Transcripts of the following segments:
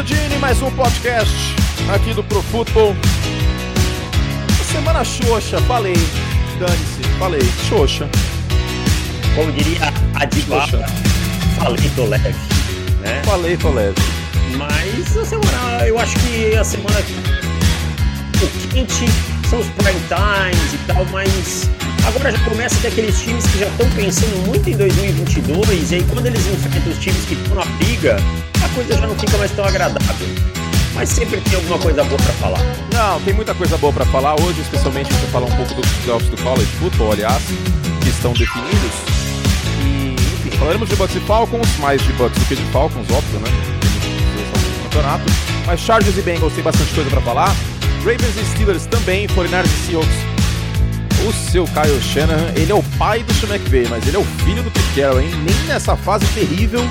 Chiodini, mais um podcast aqui do Pro Football. Semana xoxa, falei. Dane-se, falei. Xoxa. Como diria a Dibala, falei tô leve, né? Falei, tô leve. Mas a semana, eu acho que a semana o quente são os prime times e tal, mas agora já começa a ter aqueles times que já estão pensando muito em 2022 e aí quando eles enfrentam os times que estão na briga, coisa já não fica mais tão agradável. Mas sempre tem alguma coisa boa para falar. Não, tem muita coisa boa para falar hoje, especialmente para falar um pouco dos playoffs do college football, aliás, que estão definidos. E, enfim, falaremos de Bucks e Falcons, mais de Bucks do que de Falcons, óbvio, né? Campeonato. Mas Chargers e Bengals tem bastante coisa para falar. Ravens e Steelers também, 49ers e Seahawks. O seu Kyle Shanahan, ele é o pai do Sean McVay, mas ele é o filho do Pete Carroll, hein? Nem nessa fase terrível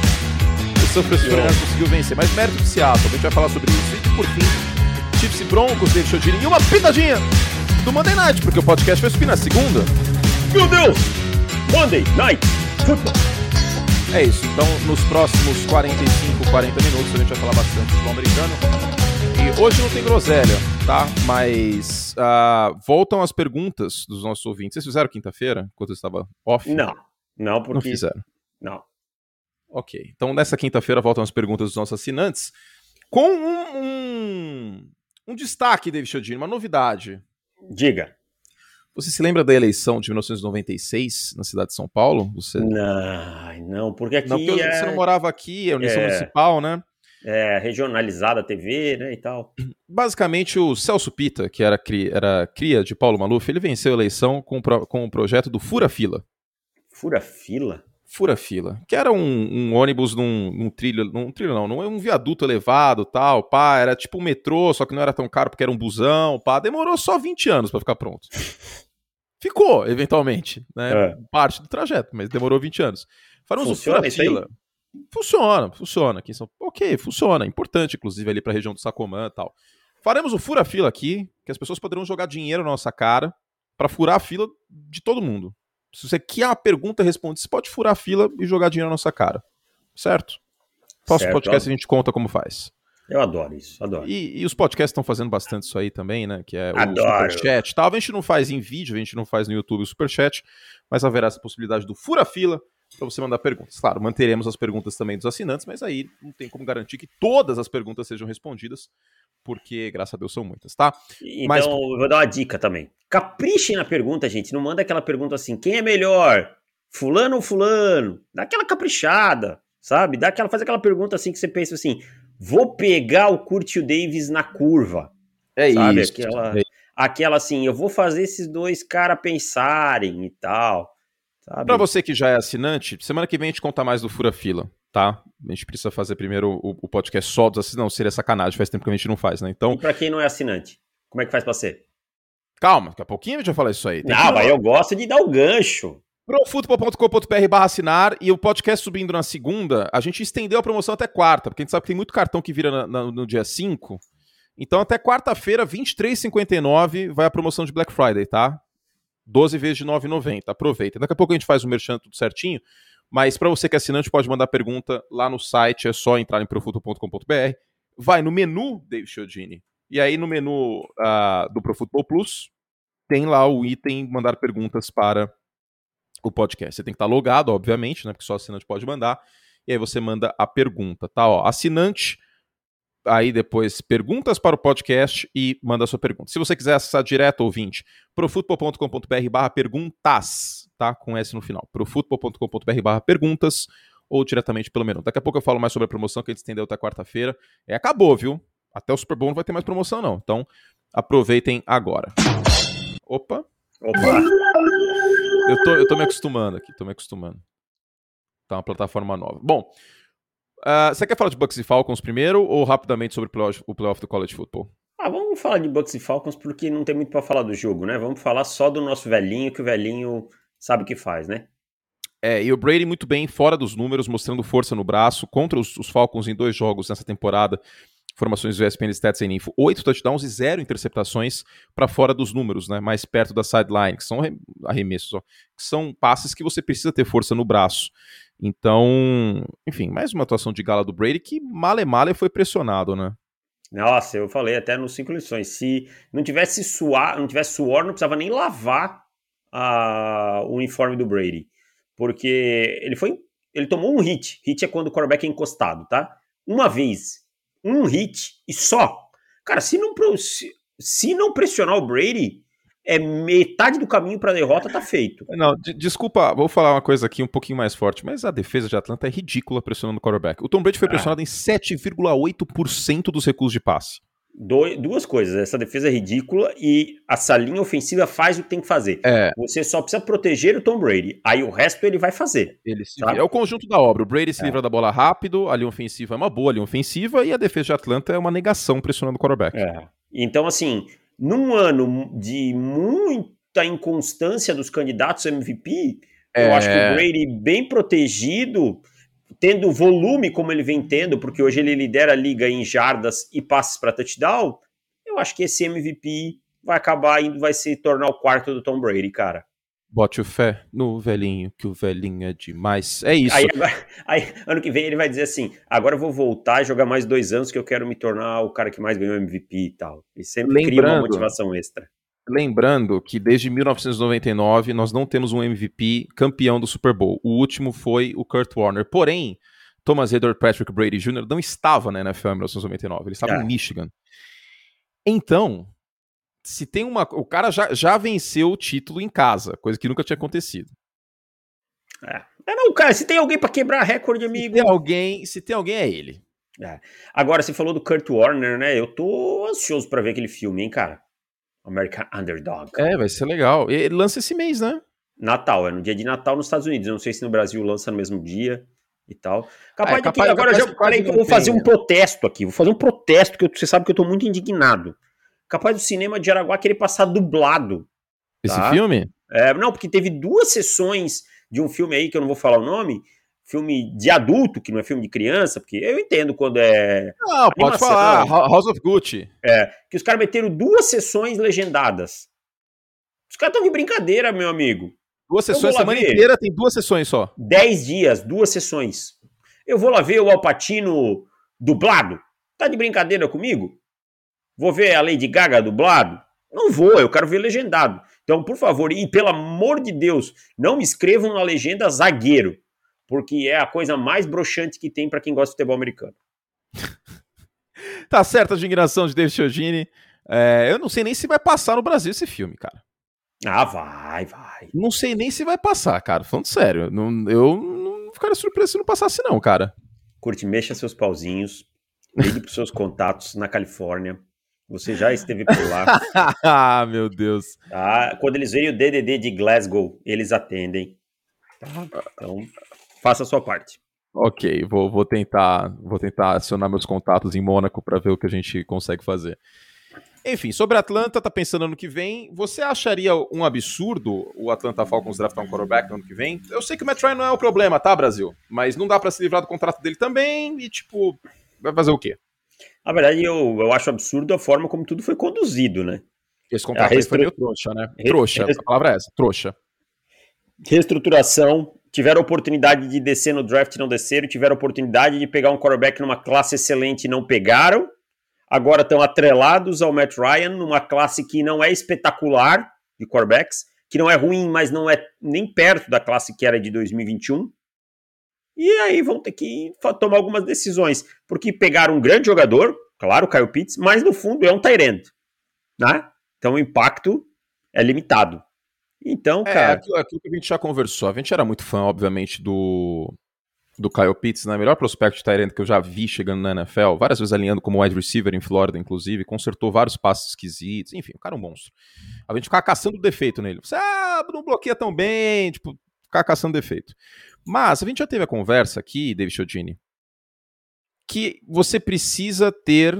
São Francisco 49ers conseguiu vencer. Mas mérito de Seattle, a gente vai falar sobre isso. E por fim, Chiefs e Broncos, David Chodini. E uma pitadinha do Monday Night, porque o podcast vai subir na segunda. Meu Deus! Monday Night Football! É isso, então nos próximos 45, 40 minutos a gente vai falar bastante de futebol americano. E hoje não tem groselha, tá? Mas uh, voltam as perguntas dos nossos ouvintes. Vocês fizeram quinta-feira, enquanto eu estava off? Não, não, porque. Não fizeram. Não. Ok. Então, nessa quinta-feira, voltam as perguntas dos nossos assinantes com um, um, um destaque, David Chodini, uma novidade. Diga. Você se lembra da eleição de 1996 na cidade de São Paulo? Você... Não, não, porque aqui. Não, porque é... você não morava aqui, é eleição É. municipal, né? É, regionalizada a TV, né, e tal. Basicamente, o Celso Pita, que era, cri, era cria de Paulo Maluf, ele venceu a eleição com, o pro- com o projeto do Fura Fila. Fura fila? Fura Fila, que era um, um ônibus num, num trilho, num trilho não, num um viaduto elevado, tal, pá, era tipo um metrô, só que não era tão caro porque era um busão, pá, demorou só 20 anos pra ficar pronto. Ficou, eventualmente, né? É. Parte do trajeto, mas demorou 20 anos. Faremos Funciona o Fura isso aí? Fila. Funciona, funciona aqui em São Ok, funciona, importante inclusive ali pra região do Sacomã e tal. Faremos o Fura Fila aqui, que as pessoas poderão jogar dinheiro na nossa cara pra furar a fila de todo mundo. Se você quer uma pergunta, responde. Você pode furar a fila e jogar dinheiro na nossa cara. Certo? Próximo Certo. podcast a gente conta como faz. Eu adoro isso, adoro. E, e os podcasts estão fazendo bastante isso aí também, né? Que é o Adoro. Superchat. Tal. A gente não faz em vídeo, a gente não faz no YouTube o Superchat, mas haverá essa possibilidade do Fura Fila para você mandar perguntas. Claro, manteremos as perguntas também dos assinantes, mas aí não tem como garantir que todas as perguntas sejam respondidas, porque, graças a Deus, são muitas, tá? Então, Mas- eu vou dar uma dica também. Caprichem na pergunta, gente. Não manda aquela pergunta assim: quem é melhor? Fulano ou fulano? Dá aquela caprichada, sabe? Dá aquela, faz aquela pergunta assim que você pensa assim: vou pegar o Curtio Davis na curva. É Sabe, isso. aquela- Aquela assim, eu vou fazer esses dois caras pensarem e tal. Sabe? Pra você que já é assinante, semana que vem a gente conta mais do Fura Fila, tá? A gente precisa fazer primeiro o, o podcast só dos assinantes. Não, seria sacanagem, faz tempo que a gente não faz, né? Então, E pra quem não é assinante, como é que faz pra ser? Calma, daqui a pouquinho a gente vai falar isso aí. Tem Não, mas eu gosto de dar o gancho. profutbol.com.br barra assinar e o podcast subindo na segunda, a gente estendeu a promoção até quarta, porque a gente sabe que tem muito cartão que vira na- na- no dia 5. Então até quarta-feira, R$ 23,59 vai a promoção de Black Friday, tá? 12 vezes de R$ 9,90. Aproveita. Daqui a pouco a gente faz o merchan tudo certinho, mas para você que é assinante pode mandar pergunta lá no site, é só entrar em profuto.com.br. Vai no menu, Dave Chiodini, e aí no menu ah, do Profutbol Plus tem lá o item mandar perguntas para o podcast. Você tem que estar logado, obviamente, né? Porque só assinante pode mandar. E aí você manda a pergunta, tá? Ó, assinante, aí depois perguntas para o podcast e manda a sua pergunta. Se você quiser acessar direto, ouvinte, profutbol.com.br barra perguntas, tá? Com S no final. profutbol.com.br barra perguntas ou diretamente pelo menu. Daqui a pouco eu falo mais sobre a promoção que a gente estendeu até quarta-feira. É, acabou, viu? Até o Super Bowl não vai ter mais promoção, não. Então, aproveitem agora. Opa, Opa, eu tô, eu tô me acostumando aqui, tô me acostumando. Tá uma plataforma nova. Bom, ah, você quer falar de Bucks e Falcons primeiro ou rapidamente sobre o playoff, o playoff do College Football? Ah, vamos falar de Bucks e Falcons porque não tem muito pra falar do jogo, né? Vamos falar só do nosso velhinho, que o velhinho sabe o que faz, né? É, e o Brady muito bem fora dos números, mostrando força no braço contra os, os Falcons em dois jogos nessa temporada. Informações do ESPN Stats and Info. Oito touchdowns e zero interceptações para fora dos números, né? Mais perto da sideline, que são arre- arremessos, ó, que são passes que você precisa ter força no braço. Então, enfim, mais uma atuação de gala do Brady que male male foi pressionado, né? Nossa, eu falei até nos cinco lições. Se não tivesse suar, não tivesse suor, não precisava nem lavar a, o uniforme do Brady. Porque ele foi. Ele tomou um hit. Hit é quando o quarterback é encostado, tá? Uma vez. Um hit e só. Cara, se não, se, se não pressionar o Brady, é metade do caminho para a derrota tá feito. Não, desculpa, vou falar uma coisa aqui um pouquinho mais forte, mas a defesa de Atlanta é ridícula pressionando o quarterback. O Tom Brady foi ah. pressionado em 7,8% dos recursos de passe. Do, duas coisas, essa defesa é ridícula e essa linha ofensiva faz o que tem que fazer. É. Você só precisa proteger o Tom Brady, aí o resto ele vai fazer. Ele é o conjunto da obra. O Brady se é. livra da bola rápido, a linha ofensiva é uma boa linha ofensiva e a defesa de Atlanta é uma negação pressionando o quarterback. É. Então, assim, num ano de muita inconstância dos candidatos MVP, é... eu acho que o Brady bem protegido, tendo volume como ele vem tendo, porque hoje ele lidera a liga em jardas e passes para touchdown, eu acho que esse MVP vai acabar indo, vai se tornar o quarto do Tom Brady, cara. Bote o fé no velhinho, que o velhinho é demais. É isso. Aí, aí, ano que vem ele vai dizer assim: agora eu vou voltar e jogar mais dois anos que eu quero me tornar o cara que mais ganhou MVP e tal. E sempre lembrando, cria uma motivação extra. Lembrando que desde 1999 nós não temos um MVP campeão do Super Bowl. O último foi o Kurt Warner. Porém, Thomas Edward Patrick Brady Jr. não estava na NFL em 1999. Ele estava é. em Michigan. Então, se tem uma. O cara já, já venceu o título em casa, coisa que nunca tinha acontecido. É. é não, cara, se tem alguém para quebrar recorde, amigo. Se tem alguém, se tem alguém, é ele. É. Agora, você falou do Kurt Warner, né? Eu tô ansioso para ver aquele filme, hein, cara? American Underdog. É, vai ser legal. Ele lança esse mês, né? Natal, é no dia de Natal nos Estados Unidos. Eu não sei se no Brasil lança no mesmo dia e tal. Capaz, é, capaz de que agora já. Peraí, que eu vou fazer um protesto aqui. Vou fazer um protesto, que você sabe que eu tô muito indignado capaz do cinema de Araguá querer passar dublado. Esse tá? filme? É, não, porque teve duas sessões de um filme aí que eu não vou falar o nome, filme de adulto, que não é filme de criança, porque eu entendo quando é. Não, pode falar, House of Gucci. É, que os caras meteram duas sessões legendadas. Os caras estão de brincadeira, meu amigo. Duas sessões, semana ver. inteira tem duas sessões só. Dez dias, duas sessões. Eu vou lá ver o Alpatino dublado. Tá de brincadeira comigo? Vou ver a Lady Gaga dublado? Não vou, eu quero ver legendado. Então, por favor, e pelo amor de Deus, não me escrevam na legenda zagueiro, porque é a coisa mais broxante que tem para quem gosta de futebol americano. tá certo a indignação de David Chiodini. É, eu não sei nem se vai passar no Brasil esse filme, cara. Ah, vai, vai. Não sei nem se vai passar, cara. Falando sério. Não, eu não ficaria surpreso se não passasse, não, cara. Curte, mexa seus pauzinhos. Ligue pros seus contatos na Califórnia. Você já esteve por lá. ah, meu Deus. Tá? Quando eles veem o DDD de Glasgow, eles atendem. Então, faça a sua parte. Ok, vou, vou tentar vou tentar acionar meus contatos em Mônaco para ver o que a gente consegue fazer. Enfim, sobre Atlanta, tá pensando ano que vem. Você acharia um absurdo o Atlanta Falcons draftar um quarterback no ano que vem? Eu sei que o Matt Ryan não é o problema, tá, Brasil? Mas não dá para se livrar do contrato dele também e, tipo, vai fazer o quê? Na verdade, eu, eu acho absurdo a forma como tudo foi conduzido, né? Esse contrato restru... foi meio trouxa, né? Trouxa, a palavra é essa, trouxa. Reestruturação, tiveram oportunidade de descer no draft e não desceram, tiveram oportunidade de pegar um quarterback numa classe excelente e não pegaram. Agora estão atrelados ao Matt Ryan numa classe que não é espetacular de quarterbacks, que não é ruim, mas não é nem perto da classe que era de 2021. E aí vão ter que tomar algumas decisões, porque pegaram um grande jogador, claro, o Kyle Pitts, mas no fundo é um Tyrant, né? Então o impacto é limitado. Então, é, cara. Aquilo, aquilo, que a gente já conversou. A gente era muito fã, obviamente, do, do Kyle Pitts, né? Melhor prospecto de Tyrant que eu já vi chegando na NFL, várias vezes alinhando como wide receiver em Flórida, inclusive, consertou vários passes esquisitos, enfim, o cara é um monstro. A gente ficava caçando defeito nele. Você, ah, não bloqueia tão bem, tipo, ficar caçando defeito. Mas a gente já teve a conversa aqui, David Chodini, que você precisa ter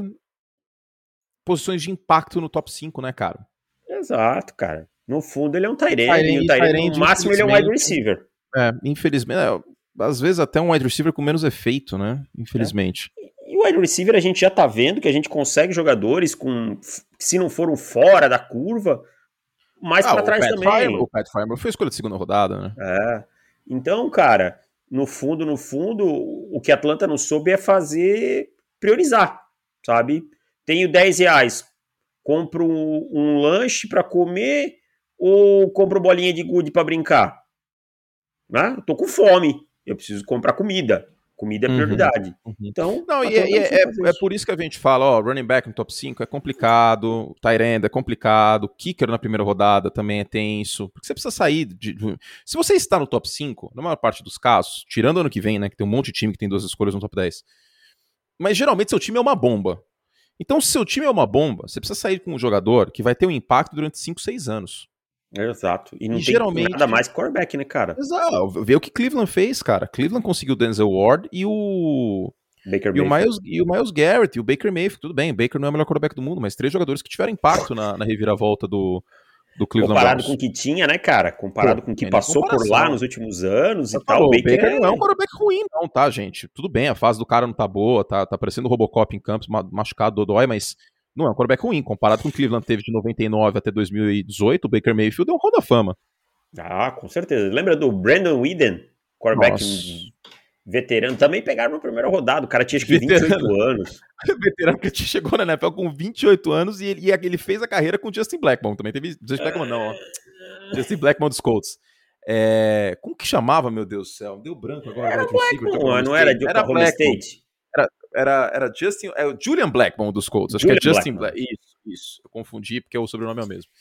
posições de impacto no top 5, né, cara? Exato, cara. No fundo ele é um Tyrene, no máximo ele é um wide receiver. É, infelizmente, é, às vezes até um wide receiver com menos efeito, né? Infelizmente. É. E o wide receiver a gente já tá vendo que a gente consegue jogadores com, se não foram fora da curva, mais ah, para trás também. o Pat Farmer foi escolha de segunda rodada, né? É. Então, cara, no fundo, no fundo, o que a Atlanta não soube é fazer priorizar, sabe? Tenho 10 reais, compro um, um lanche para comer ou compro bolinha de gude para brincar? Né? Eu tô com fome, eu preciso comprar comida. Comida é uhum, prioridade. Uhum. Então, não, e, é, é, é, por isso que a gente fala, ó, running back no top 5 é complicado, tight end é complicado, kicker na primeira rodada também é tenso, porque você precisa sair de, de, Se você está no top 5, na maior parte dos casos, tirando ano que vem, né, que tem um monte de time que tem duas escolhas no top 10, mas geralmente seu time é uma bomba. Então, se seu time é uma bomba, você precisa sair com um jogador que vai ter um impacto durante 5, 6 anos. Exato. E não e tem geralmente... nada mais quarterback, né, cara? Exato. Vê o que Cleveland fez, cara. Cleveland conseguiu o Denzel Ward e o. Baker e, o Miles, e o Miles Garrett e o Baker Mayfield. Tudo bem, o Baker não é o melhor quarterback do mundo, mas três jogadores que tiveram impacto na, na reviravolta do, do Cleveland Comparado Browns. com o que tinha, né, cara? Comparado Pô, com o que passou por lá nos últimos anos e tal. o Baker, Baker é... não é um quarterback ruim, não, tá, gente? Tudo bem, a fase do cara não tá boa, tá, tá parecendo o Robocop em campos, machucado, dodói, mas não é um quarterback ruim. Comparado com o Cleveland teve de 99 até 2018, o Baker Mayfield é um Hall da Fama. Ah, com certeza. Lembra do Brandon Whedon, quarterback veterano? Também pegaram na primeira rodada. O cara tinha acho que veterano. 28 anos. veterano que chegou na NFL com 28 anos e ele, ele fez a carreira com Justin Blackmon. Também teve Justin Blackmon, não, ó. Justin Blackmon dos Colts. É, como que chamava, meu Deus do céu? Deu branco agora. Era Blackmon, não era de era Oklahoma State? Era, era, era Justin. É o Julian Blackmon dos Colts. Acho Julian que é Justin Blackmon. Black. Isso, isso. Eu confundi porque o sobrenome é o mesmo.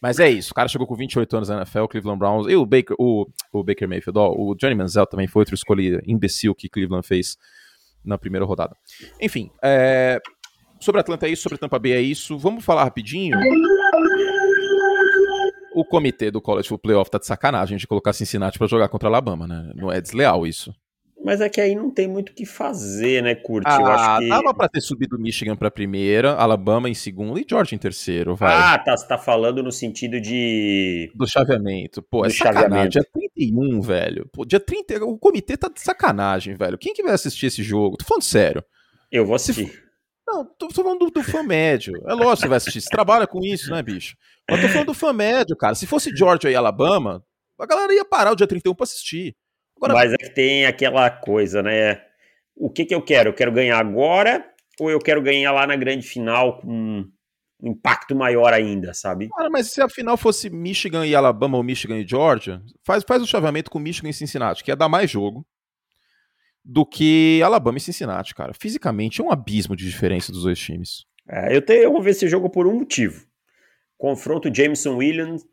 Mas é isso. O cara chegou com 28 anos na NFL, Cleveland Browns. E o Baker, o, o Baker Mayfield, ó, o Johnny Manziel também foi outra escolha imbecil que Cleveland fez na primeira rodada. Enfim, é, sobre Atlanta é isso, sobre Tampa Bay é isso. Vamos falar rapidinho. O comitê do College Football Playoff tá de sacanagem de colocar Cincinnati para jogar contra Alabama, né? Não é desleal isso. Mas é que aí não tem muito o que fazer, né, Curti? Ah, eu acho que... dava pra ter subido Michigan pra primeira, Alabama em segundo e Georgia em terceiro, vai. Ah, tá, você tá falando no sentido de... Do chaveamento. Pô, Do é sacanagem. Dia 31, velho. Pô, dia 30, o comitê tá de sacanagem, velho. Quem que vai assistir esse jogo? Tô falando sério. Eu vou assistir. Se... Não, tô, tô falando do, do, fã médio. É lógico que você vai assistir. Você trabalha com isso, né, bicho? Mas tô falando do fã médio, cara. Se fosse Georgia e Alabama, a galera ia parar o dia 31 pra assistir. Agora... Mas é que tem aquela coisa, né? O que, que eu quero? Eu quero ganhar agora ou eu quero ganhar lá na grande final com um impacto maior ainda, sabe? Cara, mas se a final fosse Michigan e Alabama ou Michigan e Georgia, faz, faz o chaveamento com Michigan e Cincinnati, que ia dar mais jogo do que Alabama e Cincinnati, cara. Fisicamente é um abismo de diferença dos dois times. É, eu, tenho, eu vou ver esse jogo por um motivo. Confronto Jameson Williams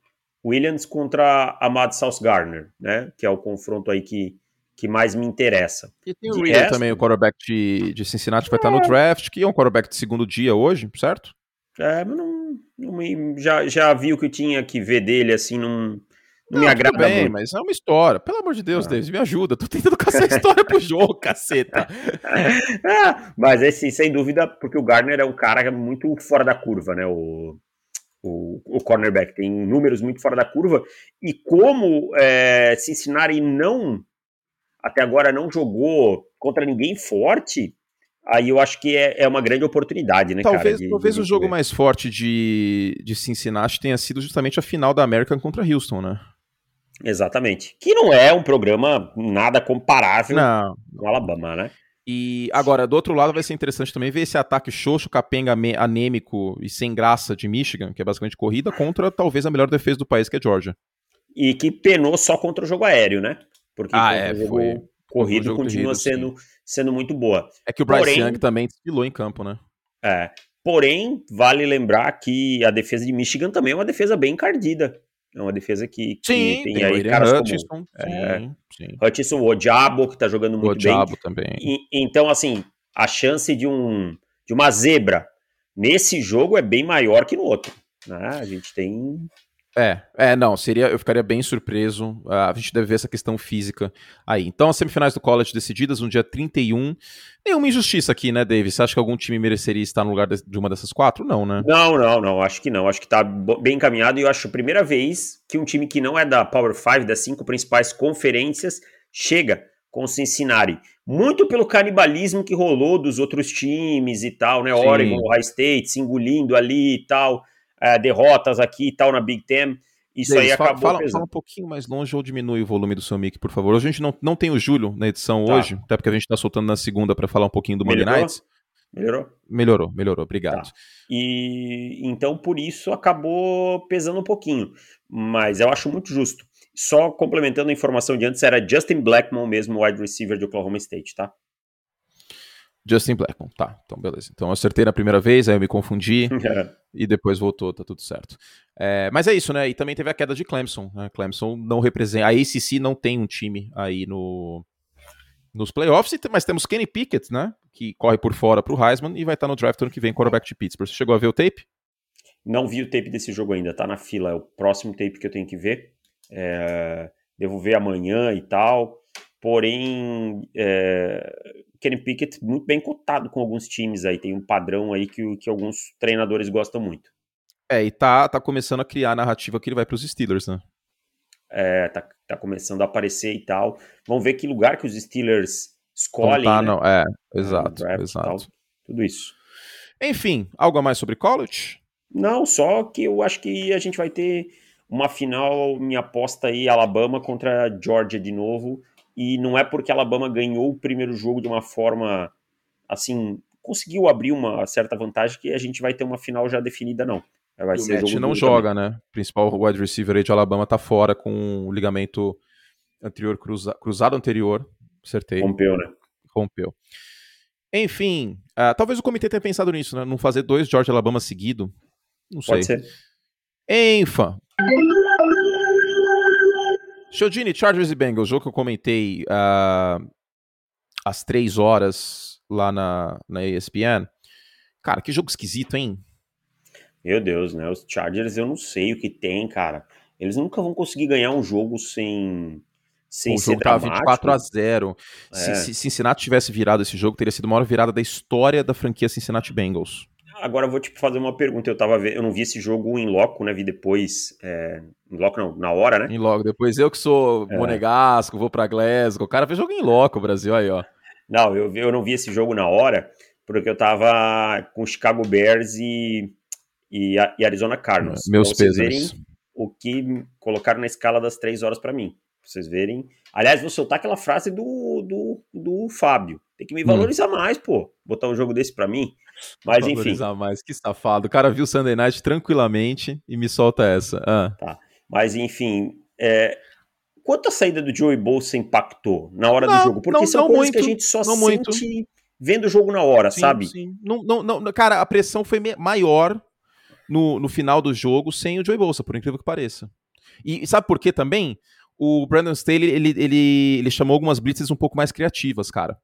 Williams contra Ahmad South Gardner, né? Que é o confronto aí que, que mais me interessa. E tem o Reader também, o quarterback de, de Cincinnati, vai estar no é. draft, que é um quarterback de segundo dia hoje, certo? É, mas não, não já, já vi o que eu tinha que ver dele, assim, não, não, não me agrada bem, muito. mas é uma história. Pelo amor de Deus, ah. Davis, me ajuda. Tô tentando caçar história pro jogo, caceta. ah, mas, assim, sem dúvida, porque o Gardner é um cara muito fora da curva, né? O, o, o cornerback, tem números muito fora da curva, e como é, Cincinnati não, até agora não jogou contra ninguém forte, aí eu acho que é, é uma grande oportunidade, né, talvez, cara? De, talvez de o jogo mais forte de, de Cincinnati tenha sido justamente a final da American contra Houston, né? Exatamente. Que não é um programa nada comparável não. com Alabama, né? E agora, do outro lado, vai ser interessante também ver esse ataque xoxo, capenga, anêmico e sem graça de Michigan, que é basicamente corrida, contra talvez a melhor defesa do país, que é Georgia. E que penou só contra o jogo aéreo, né? Porque ah, é, o foi, corrido jogo continua corrido, sendo, sendo muito boa. É que o Bryce Porém, Young também desfilou em campo, né? É. Porém, vale lembrar que a defesa de Michigan também é uma defesa bem encardida. É uma defesa que, que sim, tem, tem aí caras Hutchinson, como é, sim, sim. Hutchinson, o Odiabo, que tá jogando muito o Odiabo bem. também. E, então, assim, a chance de, um, de uma zebra nesse jogo é bem maior que no outro. Né? A gente tem é, é, não, seria, eu ficaria bem surpreso. Uh, a gente deve ver essa questão física aí. Então, as semifinais do college decididas no dia 31. Nenhuma injustiça aqui, né, David? Você acha que algum time mereceria estar no lugar de, uma dessas quatro? Não, né? Não, não, não. Acho que não. Acho que tá bem encaminhado e eu acho a primeira vez que um time que não é da Power 5, das cinco principais conferências, chega com o Cincinnati. Muito pelo canibalismo que rolou dos outros times e tal, né? Sim. Oregon, High State se engolindo ali e tal é, derrotas aqui e tal na Big Ten. isso aí acabou fala, fala, um pouquinho mais longe ou diminui o volume do seu mic, por favor. Hoje a gente não, não tem o Júlio na edição tá. hoje, até porque a gente está soltando na segunda para falar um pouquinho do Monday Nights. Melhorou? Melhorou, melhorou, obrigado. Tá. E então por isso acabou pesando um pouquinho, mas eu acho muito justo. Só complementando a informação de antes, era Justin Blackmon mesmo, wide receiver de Oklahoma State, tá? Justin Blackmon, tá, então beleza. Então eu acertei na primeira vez, aí eu me confundi e depois voltou, tá tudo certo. É, mas é isso, né? E também teve a queda de Clemson. Né? Clemson não representa. A ACC não tem um time aí no, nos playoffs, mas temos Kenny Pickett, né? Que corre por fora pro Heisman e vai estar no draft ano que vem, quarterback de Pittsburgh. Você chegou a ver o tape? Não vi o tape desse jogo ainda, tá na fila. É o próximo tape que eu tenho que ver. É, devo ver amanhã e tal. Porém, é, Kenny Pickett muito bem cotado com alguns times aí. Tem um padrão aí que, que alguns treinadores gostam muito. É, e tá, tá começando a criar a narrativa que ele vai para os Steelers, né? É, tá, tá começando a aparecer e tal. Vamos ver que lugar que os Steelers escolhem. Não tá, né? não. É, exato, exato. tudo isso. Enfim, algo a mais sobre college? Não, só que eu acho que a gente vai ter uma final, minha aposta aí, Alabama contra Georgia de novo e não é porque a Alabama ganhou o primeiro jogo de uma forma assim, conseguiu abrir uma certa vantagem que a gente vai ter uma final já definida, não. Vai o Matt não joga, também. né? O principal wide receiver aí de Alabama tá fora com o ligamento anterior cruza, cruzado anterior, acertei. Rompeu, né? Rompeu. Enfim, uh, talvez o comitê tenha pensado nisso, né? Não fazer dois George Alabama seguido. Não Pode sei. Ser. Enfa. Chodini, Chargers e Bengals, jogo que eu comentei uh, às três horas lá na, na ESPN. Cara, que jogo esquisito, hein? Meu Deus, né? Os Chargers eu não sei o que tem, cara. Eles nunca vão conseguir ganhar um jogo sem. Sem o jogo tava 24 a 0. É. Se, se Cincinnati tivesse virado esse jogo, teria sido a maior virada da história da franquia Cincinnati Bengals. Agora eu vou te fazer uma pergunta. Eu tava vendo, eu não vi esse jogo em loco, né? Vi depois. É, em loco não, na hora, né? Em loco. Depois eu que sou é. monegasco, vou pra Glasgow. O cara fez jogo em loco, o Brasil aí, ó. Não, eu, eu não vi esse jogo na hora, porque eu tava com Chicago Bears e, e, e Arizona Cardinals. Meus pra vocês verem o que colocaram na escala das três horas para mim. Pra vocês verem. Aliás, vou soltar aquela frase do, do, do Fábio. Tem que me hum. valorizar hum. mais, pô. Botar um jogo desse para mim. Mas enfim. Mais, que safado. O cara viu Sunday Night tranquilamente e me solta essa. Ah. Tá. Mas enfim, é... quanto a saída do Joey Bolsa impactou na hora não, do jogo? Porque não, são não coisas muito, que a gente só sente muito. vendo o jogo na hora, sim, sabe? Sim. Não, não, não, cara, a pressão foi maior no, no final do jogo sem o Joey Bolsa, por incrível que pareça. E, e sabe por quê também? O Brandon Staley, ele, ele, ele chamou algumas blitzes um pouco mais criativas, cara.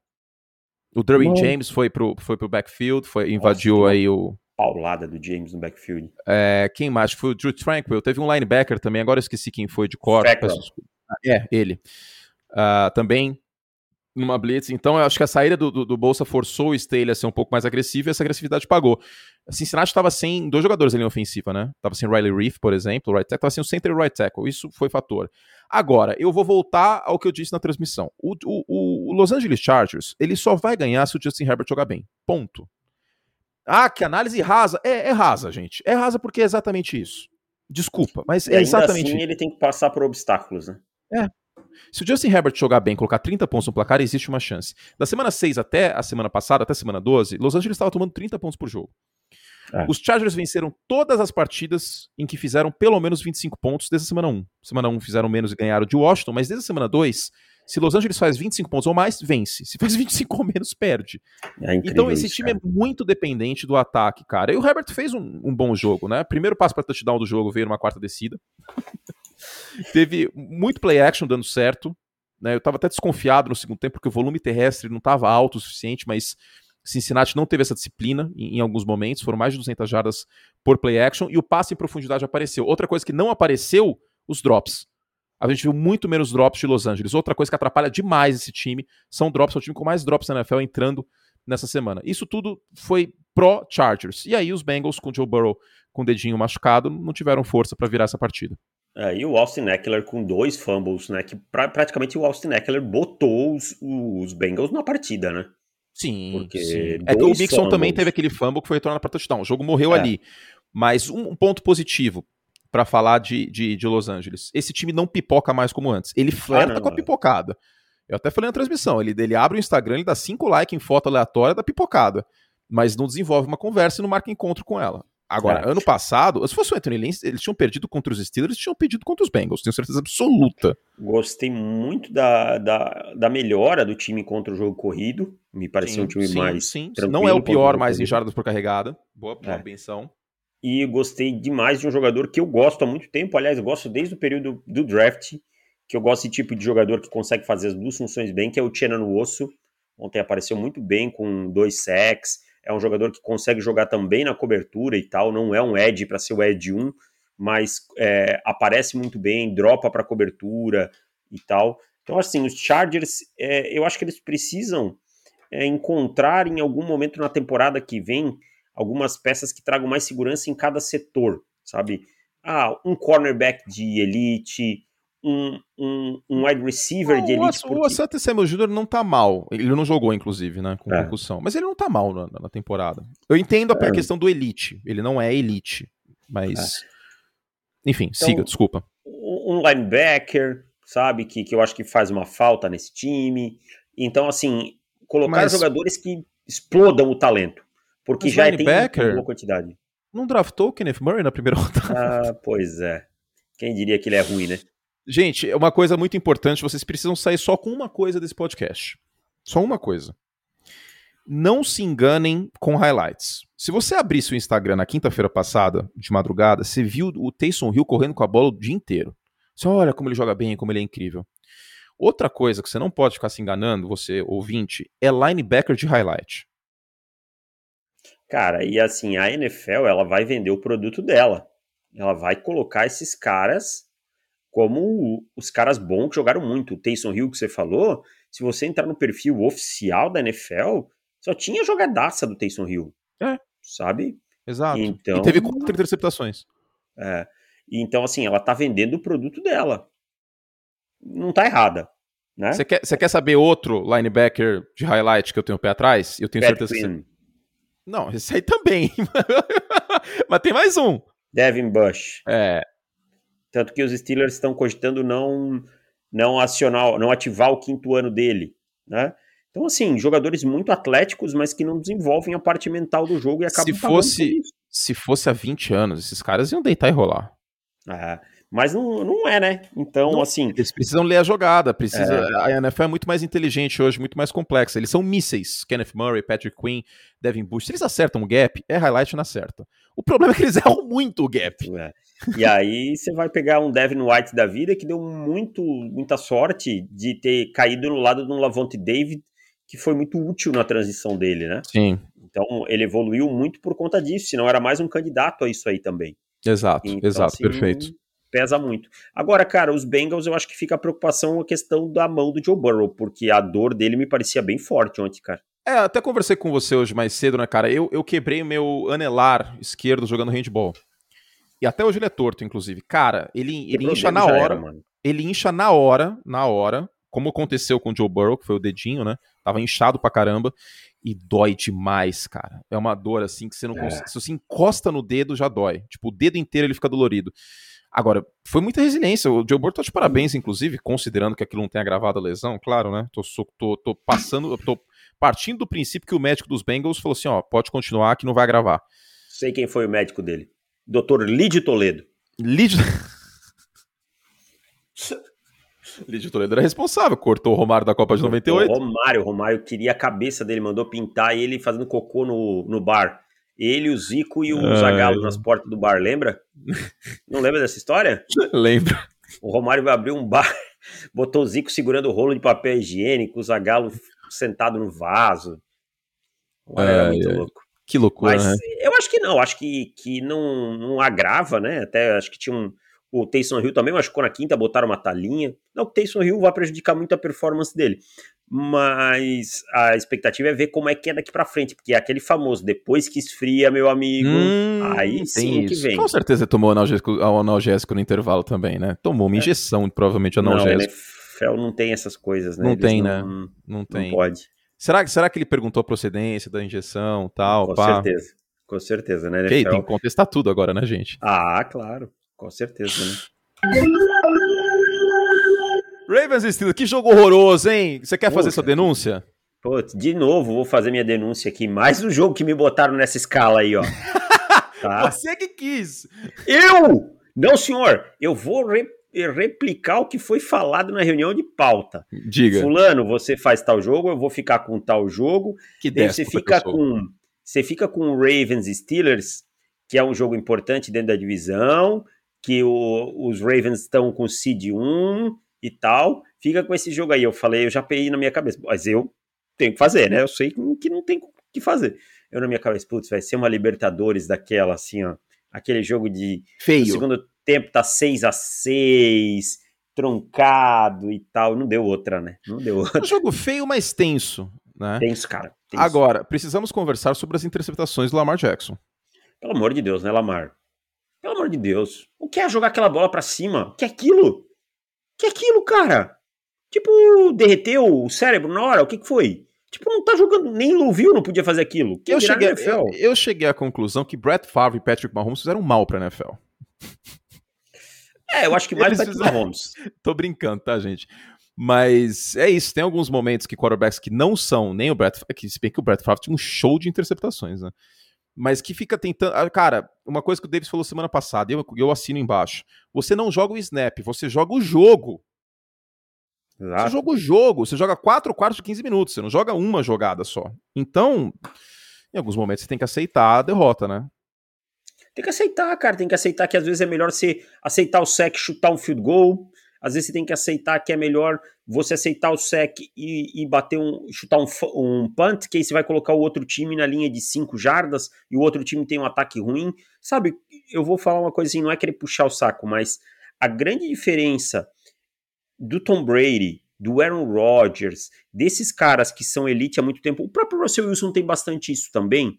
O Derwin James foi pro, foi pro backfield, foi, invadiu Nossa, aí o. Paulada do James no backfield. É, quem mais? Foi o Drew Tranquil. Teve um linebacker também, agora eu esqueci quem foi de cor. É, ele. Uh, também numa blitz. Então eu acho que a saída do, do, do Bolsa forçou o Staley a ser um pouco mais agressivo e essa agressividade pagou. Cincinnati estava sem dois jogadores ali em ofensiva, né? Tava sem Riley Reef, por exemplo, right tackle, tava sem o center e right tackle. Isso foi fator. Agora, eu vou voltar ao que eu disse na transmissão. O, o, o Los Angeles Chargers, ele só vai ganhar se o Justin Herbert jogar bem. Ponto. Ah, que análise rasa. É, é rasa, gente. É rasa porque é exatamente isso. Desculpa, mas é exatamente assim, isso. ele tem que passar por obstáculos, né? É. Se o Justin Herbert jogar bem, colocar 30 pontos no placar, existe uma chance. Da semana 6 até a semana passada, até a semana 12, Los Angeles estava tomando 30 pontos por jogo. É. Os Chargers venceram todas as partidas em que fizeram pelo menos 25 pontos desde a semana 1. Semana 1 fizeram menos e ganharam de Washington, mas desde a semana 2, se Los Angeles faz 25 pontos ou mais, vence. Se faz 25 ou menos, perde. É então esse time cara. é muito dependente do ataque, cara. E o Herbert fez um, um bom jogo, né? Primeiro passo para touchdown do jogo veio numa quarta descida. Teve muito play action dando certo. Né? Eu estava até desconfiado no segundo tempo, porque o volume terrestre não estava alto o suficiente, mas Cincinnati não teve essa disciplina em, em, alguns momentos, foram mais de 200 jardas por play action, e o passe em profundidade apareceu. Outra coisa que não apareceu, os drops. A gente viu muito menos drops de Los Angeles. Outra coisa que atrapalha demais esse time são drops, é o time com mais drops na NFL entrando nessa semana. Isso tudo foi pró-Chargers. E aí os Bengals, com Joe Burrow com o dedinho machucado, não tiveram força para virar essa partida. É, e o Austin Eckler com dois fumbles, né? Que pra, praticamente o Austin Eckler botou os, os Bengals na partida, né? Sim, Porque sim. É que o Mixon também teve aquele fumble que foi retornado para touchdown. O jogo morreu é. ali. Mas um, um, ponto positivo. para falar de, de, de, Los Angeles. Esse time não pipoca mais como antes. Ele flerta ah, com a pipocada. Eu até falei na transmissão, ele, ele abre o Instagram, ele dá cinco likes em foto aleatória da pipocada, mas não desenvolve uma conversa e não marca encontro com ela. Agora, é. ano passado, se fosse o Anthony Lynn, eles tinham perdido contra os Steelers, eles tinham perdido contra os Bengals, tenho certeza absoluta. Gostei muito da, da, da melhora do time contra o jogo corrido, me pareceu sim, um time sim, mais sim, Não é o pior, mais em jardas por carregada, boa, boa é. benção. E gostei demais de um jogador que eu gosto há muito tempo, aliás, eu gosto desde o período do draft, que eu gosto desse tipo de jogador que consegue fazer as duas funções bem, que é o no Osso. Ontem apareceu muito bem com dois sacks, é um jogador que consegue jogar também na cobertura e tal, não é um edge para ser o edge 1, mas é, aparece muito bem, dropa para cobertura e tal. Então, assim, os Chargers, é, eu acho que eles precisam é, encontrar em algum momento na temporada que vem algumas peças que tragam mais segurança em cada setor, sabe? Ah, um cornerback de elite, um, um, um wide receiver não, de elite. O, o Asante Samuel Jr. não tá mal. Ele não jogou, inclusive, né? Com é. concussão. Mas ele não tá mal na, na temporada. Eu entendo a é. questão do elite. Ele não é elite. Mas. É. Enfim, então, siga, desculpa. Um linebacker, sabe? Que, que eu acho que faz uma falta nesse time. Então, assim, colocar mas... jogadores que explodam o talento. Porque mas já tem uma quantidade. Não draftou o Kenneth Murray na primeira rodada? Ah, pois é. Quem diria que ele é ruim, né? Gente, é uma coisa muito importante, vocês precisam sair só com uma coisa desse podcast. Só uma coisa. Não se enganem com highlights. Se você abrir seu Instagram na quinta-feira passada, de madrugada, você viu o Taysom Hill correndo com a bola o dia inteiro. Você olha como ele joga bem, como ele é incrível. Outra coisa que você não pode ficar se enganando, você ouvinte, é linebacker de highlight. Cara, e assim, a NFL, ela vai vender o produto dela. Ela vai colocar esses caras como os caras bons que jogaram muito. O Taysom Hill que você falou, se você entrar no perfil oficial da NFL, só tinha jogadaça do Taysom Hill. É. Sabe? Exato. Então, e teve quatro interceptações. É. Então, assim, ela tá vendendo o produto dela. Não tá errada. Né? Você quer, quer saber outro linebacker de highlight que eu tenho pé atrás? Eu tenho Pat certeza Quinn. que você... Não, esse aí também. Mas tem mais um. Devin Bush. É, tanto que os Steelers estão cogitando não, não acionar, não ativar o quinto ano dele, né? Então, assim, jogadores muito atléticos, mas que não desenvolvem a parte mental do jogo e acabam se fosse Se fosse há 20 anos, esses caras iam deitar e rolar. Ah, mas não, não é, né? Então, não, assim. Eles precisam ler a jogada. Precisa, é... A NFL é muito mais inteligente hoje, muito mais complexa. Eles são mísseis. Kenneth Murray, Patrick Quinn, Devin Bush. Se eles acertam o gap, é highlight na certa. O problema é que eles erram muito o gap. É. E aí você vai pegar um Devin White da vida que deu muito, muita sorte de ter caído no lado de um Lavonte David, que foi muito útil na transição dele, né? Sim. Então ele evoluiu muito por conta disso, senão era mais um candidato a isso aí também. Exato, então, exato, assim, perfeito. Pesa muito. Agora, cara, os Bengals, eu acho que fica a preocupação a questão da mão do Joe Burrow, porque a dor dele me parecia bem forte ontem, cara. É, até conversei com você hoje mais cedo, né, cara? Eu, eu quebrei o meu anelar esquerdo jogando handball. E até hoje ele é torto, inclusive. Cara, ele, ele incha na hora. Era, ele incha na hora, na hora, como aconteceu com o Joe Burrow, que foi o dedinho, né? Tava inchado pra caramba. E dói demais, cara. É uma dor assim que você não é. consegue. Se você encosta no dedo, já dói. Tipo, o dedo inteiro ele fica dolorido. Agora, foi muita resiliência. O Joe Burrow tá de parabéns, inclusive, considerando que aquilo não tenha agravado a lesão, claro, né? Tô, tô, tô passando, tô partindo do princípio que o médico dos Bengals falou assim: ó, pode continuar que não vai agravar. Sei quem foi o médico dele. Dr. Lid Toledo. Lid. Lid Toledo era responsável, cortou o Romário da Copa de 98. O Romário, o Romário queria a cabeça dele, mandou pintar ele fazendo cocô no, no bar. Ele, o Zico e o Zagallo nas portas do bar, lembra? Não lembra dessa história? Lembro. O Romário vai abrir um bar, botou o Zico segurando o rolo de papel higiênico, o Zagallo sentado no vaso. Era muito louco. Que loucura, Mas né? eu acho que não, acho que, que não, não agrava, né? Até acho que tinha um. O Taysom Hill também machucou na quinta, botaram uma talinha. Não, o Taysom Hill vai prejudicar muito a performance dele. Mas a expectativa é ver como é que é daqui para frente, porque é aquele famoso, depois que esfria, meu amigo, hum, aí sim isso. que vem. Com certeza tomou analgésico, analgésico no intervalo também, né? Tomou uma é. injeção, provavelmente, analgésico. Não, NFL não tem essas coisas, né? Não Eles tem, não, né? Não tem. Não pode. Será, será que ele perguntou a procedência da injeção tal? Com pá? certeza. Com certeza, né? NFL... tem que contestar tudo agora, né, gente? Ah, claro. Com certeza, né? Ravens Steelers, que jogo horroroso, hein? Você quer fazer sua denúncia? Putz, de novo, vou fazer minha denúncia aqui. Mais um jogo que me botaram nessa escala aí, ó. Tá? Você que quis. Eu? Não, senhor. Eu vou re- replicar o que foi falado na reunião de pauta. Diga. Fulano, você faz tal jogo, eu vou ficar com tal jogo. Que Daí você fica com você fica com o Ravens e Steelers, que é um jogo importante dentro da divisão, que o- os Ravens estão com seed 1 e tal. Fica com esse jogo aí. Eu falei, eu já peguei na minha cabeça, mas eu tenho que fazer, né? Eu sei que não tem o que fazer. Eu na minha cabeça, putz, vai ser uma Libertadores daquela assim, ó, aquele jogo de Feio. segundo tempo tá 6 a 6 truncado e tal. Não deu outra, né? Não deu outra. Um jogo feio, mas tenso, né? Tenso, cara. tenso. Agora, precisamos conversar sobre as interceptações do Lamar Jackson. Pelo amor de Deus, né, Lamar? Pelo amor de Deus. O que é jogar aquela bola pra cima? O que é aquilo? Que é aquilo, cara? Tipo, derreteu o cérebro na hora? O que, que foi? Tipo, não tá jogando, nem ouviu, não podia fazer aquilo. Quem Eu cheguei, eu, eu cheguei à conclusão que Brett Favre e Patrick Mahomes fizeram mal pra NFL. É, eu acho que mais Eles Patrick fizeram- Mahomes. Tô brincando, tá, gente? Mas é isso, tem alguns momentos que quarterbacks que não são nem o Brett, que se bem que o Brett Favre tinha um show de interceptações, né? Mas que fica tentando. ah, Cara, uma coisa que o Davis falou semana passada, e eu, eu assino embaixo. Você não joga o snap, você joga o jogo. Você Exato. joga o jogo, você joga 4 quartos de 15 minutos, você não joga uma jogada só. Então, em alguns momentos você tem que aceitar a derrota, né? Tem que aceitar, cara. Tem que aceitar que às vezes é melhor você aceitar o sec, chutar um field goal. Às vezes você tem que aceitar que é melhor você aceitar o sec e, e bater um, chutar um, um punt, que aí você vai colocar o outro time na linha de 5 jardas e o outro time tem um ataque ruim. Sabe, eu vou falar uma coisa assim, não é querer puxar o saco, mas a grande diferença do Tom Brady, do Aaron Rodgers, desses caras que são elite há muito tempo, o próprio Russell Wilson tem bastante isso também,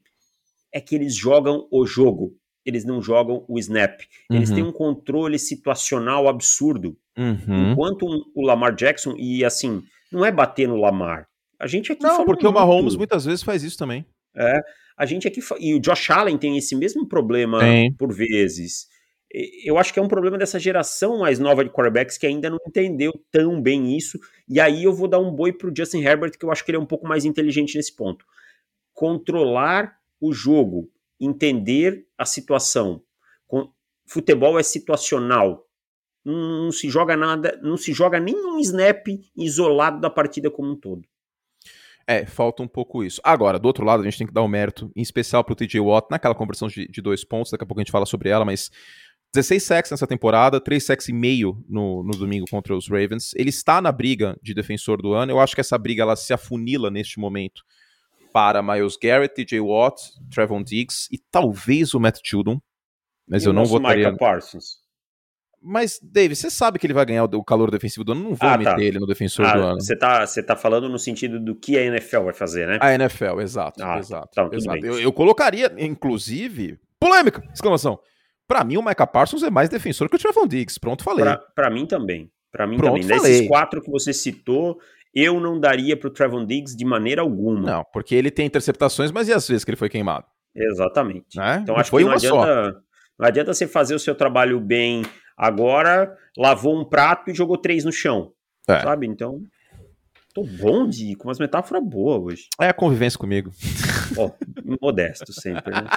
é que eles jogam o jogo, eles não jogam o snap. Eles Uhum. têm um controle situacional absurdo. Uhum. Enquanto o Lamar Jackson, e assim, não é bater no Lamar. A gente aqui Não, porque o muito. Mahomes muitas vezes faz isso também. A gente aqui. E o Josh Allen tem esse mesmo problema Tem. por vezes. Eu acho que é um problema dessa geração mais nova de quarterbacks que ainda não entendeu tão bem isso. E aí eu vou dar um boi pro Justin Herbert, que eu acho que ele é um pouco mais inteligente nesse ponto. Controlar o jogo, entender a situação. Futebol é situacional. Não, não se joga nada, não se joga nenhum snap isolado da partida como um todo. É, falta um pouco isso. Agora, do outro lado, a gente tem que dar o mérito, em especial pro TJ Watt, naquela conversão de, de dois pontos, daqui a pouco a gente fala sobre ela, mas 16 sacks nessa temporada, 3 sacks e meio no, no domingo contra os Ravens. Ele está na briga de defensor do ano. Eu acho que essa briga ela se afunila neste momento para Miles Garrett, TJ Watt, Trevon Diggs e talvez o Matt Judon. Mas E eu não votaria. Micah Parsons. Mas, Dave, você sabe que ele vai ganhar o, calor defensivo do ano. Não vou Ah, meter tá. ele no defensor Ah, do ano. Você tá, você tá falando no sentido do que a NFL vai fazer, né? A NFL, exato, Ah, exato. tá, exato. Eu, eu colocaria, inclusive, polêmica, exclamação. Pra mim, o Micah Parsons é mais defensor que o Trevon Diggs. Pronto, falei. Pra, pra mim também. Pra mim Pronto, também. falei. Desses quatro que você citou, eu não daria pro Trevon Diggs de maneira alguma. Não, porque ele tem interceptações, mas e as vezes que ele foi queimado? Exatamente. Né? Então Não acho que não só. adianta, não adianta você fazer o seu trabalho bem agora, lavou um prato e jogou três no chão. É. Sabe? Então. Tô bom de com umas metáforas boas hoje. É a convivência comigo. Ó, modesto sempre, né?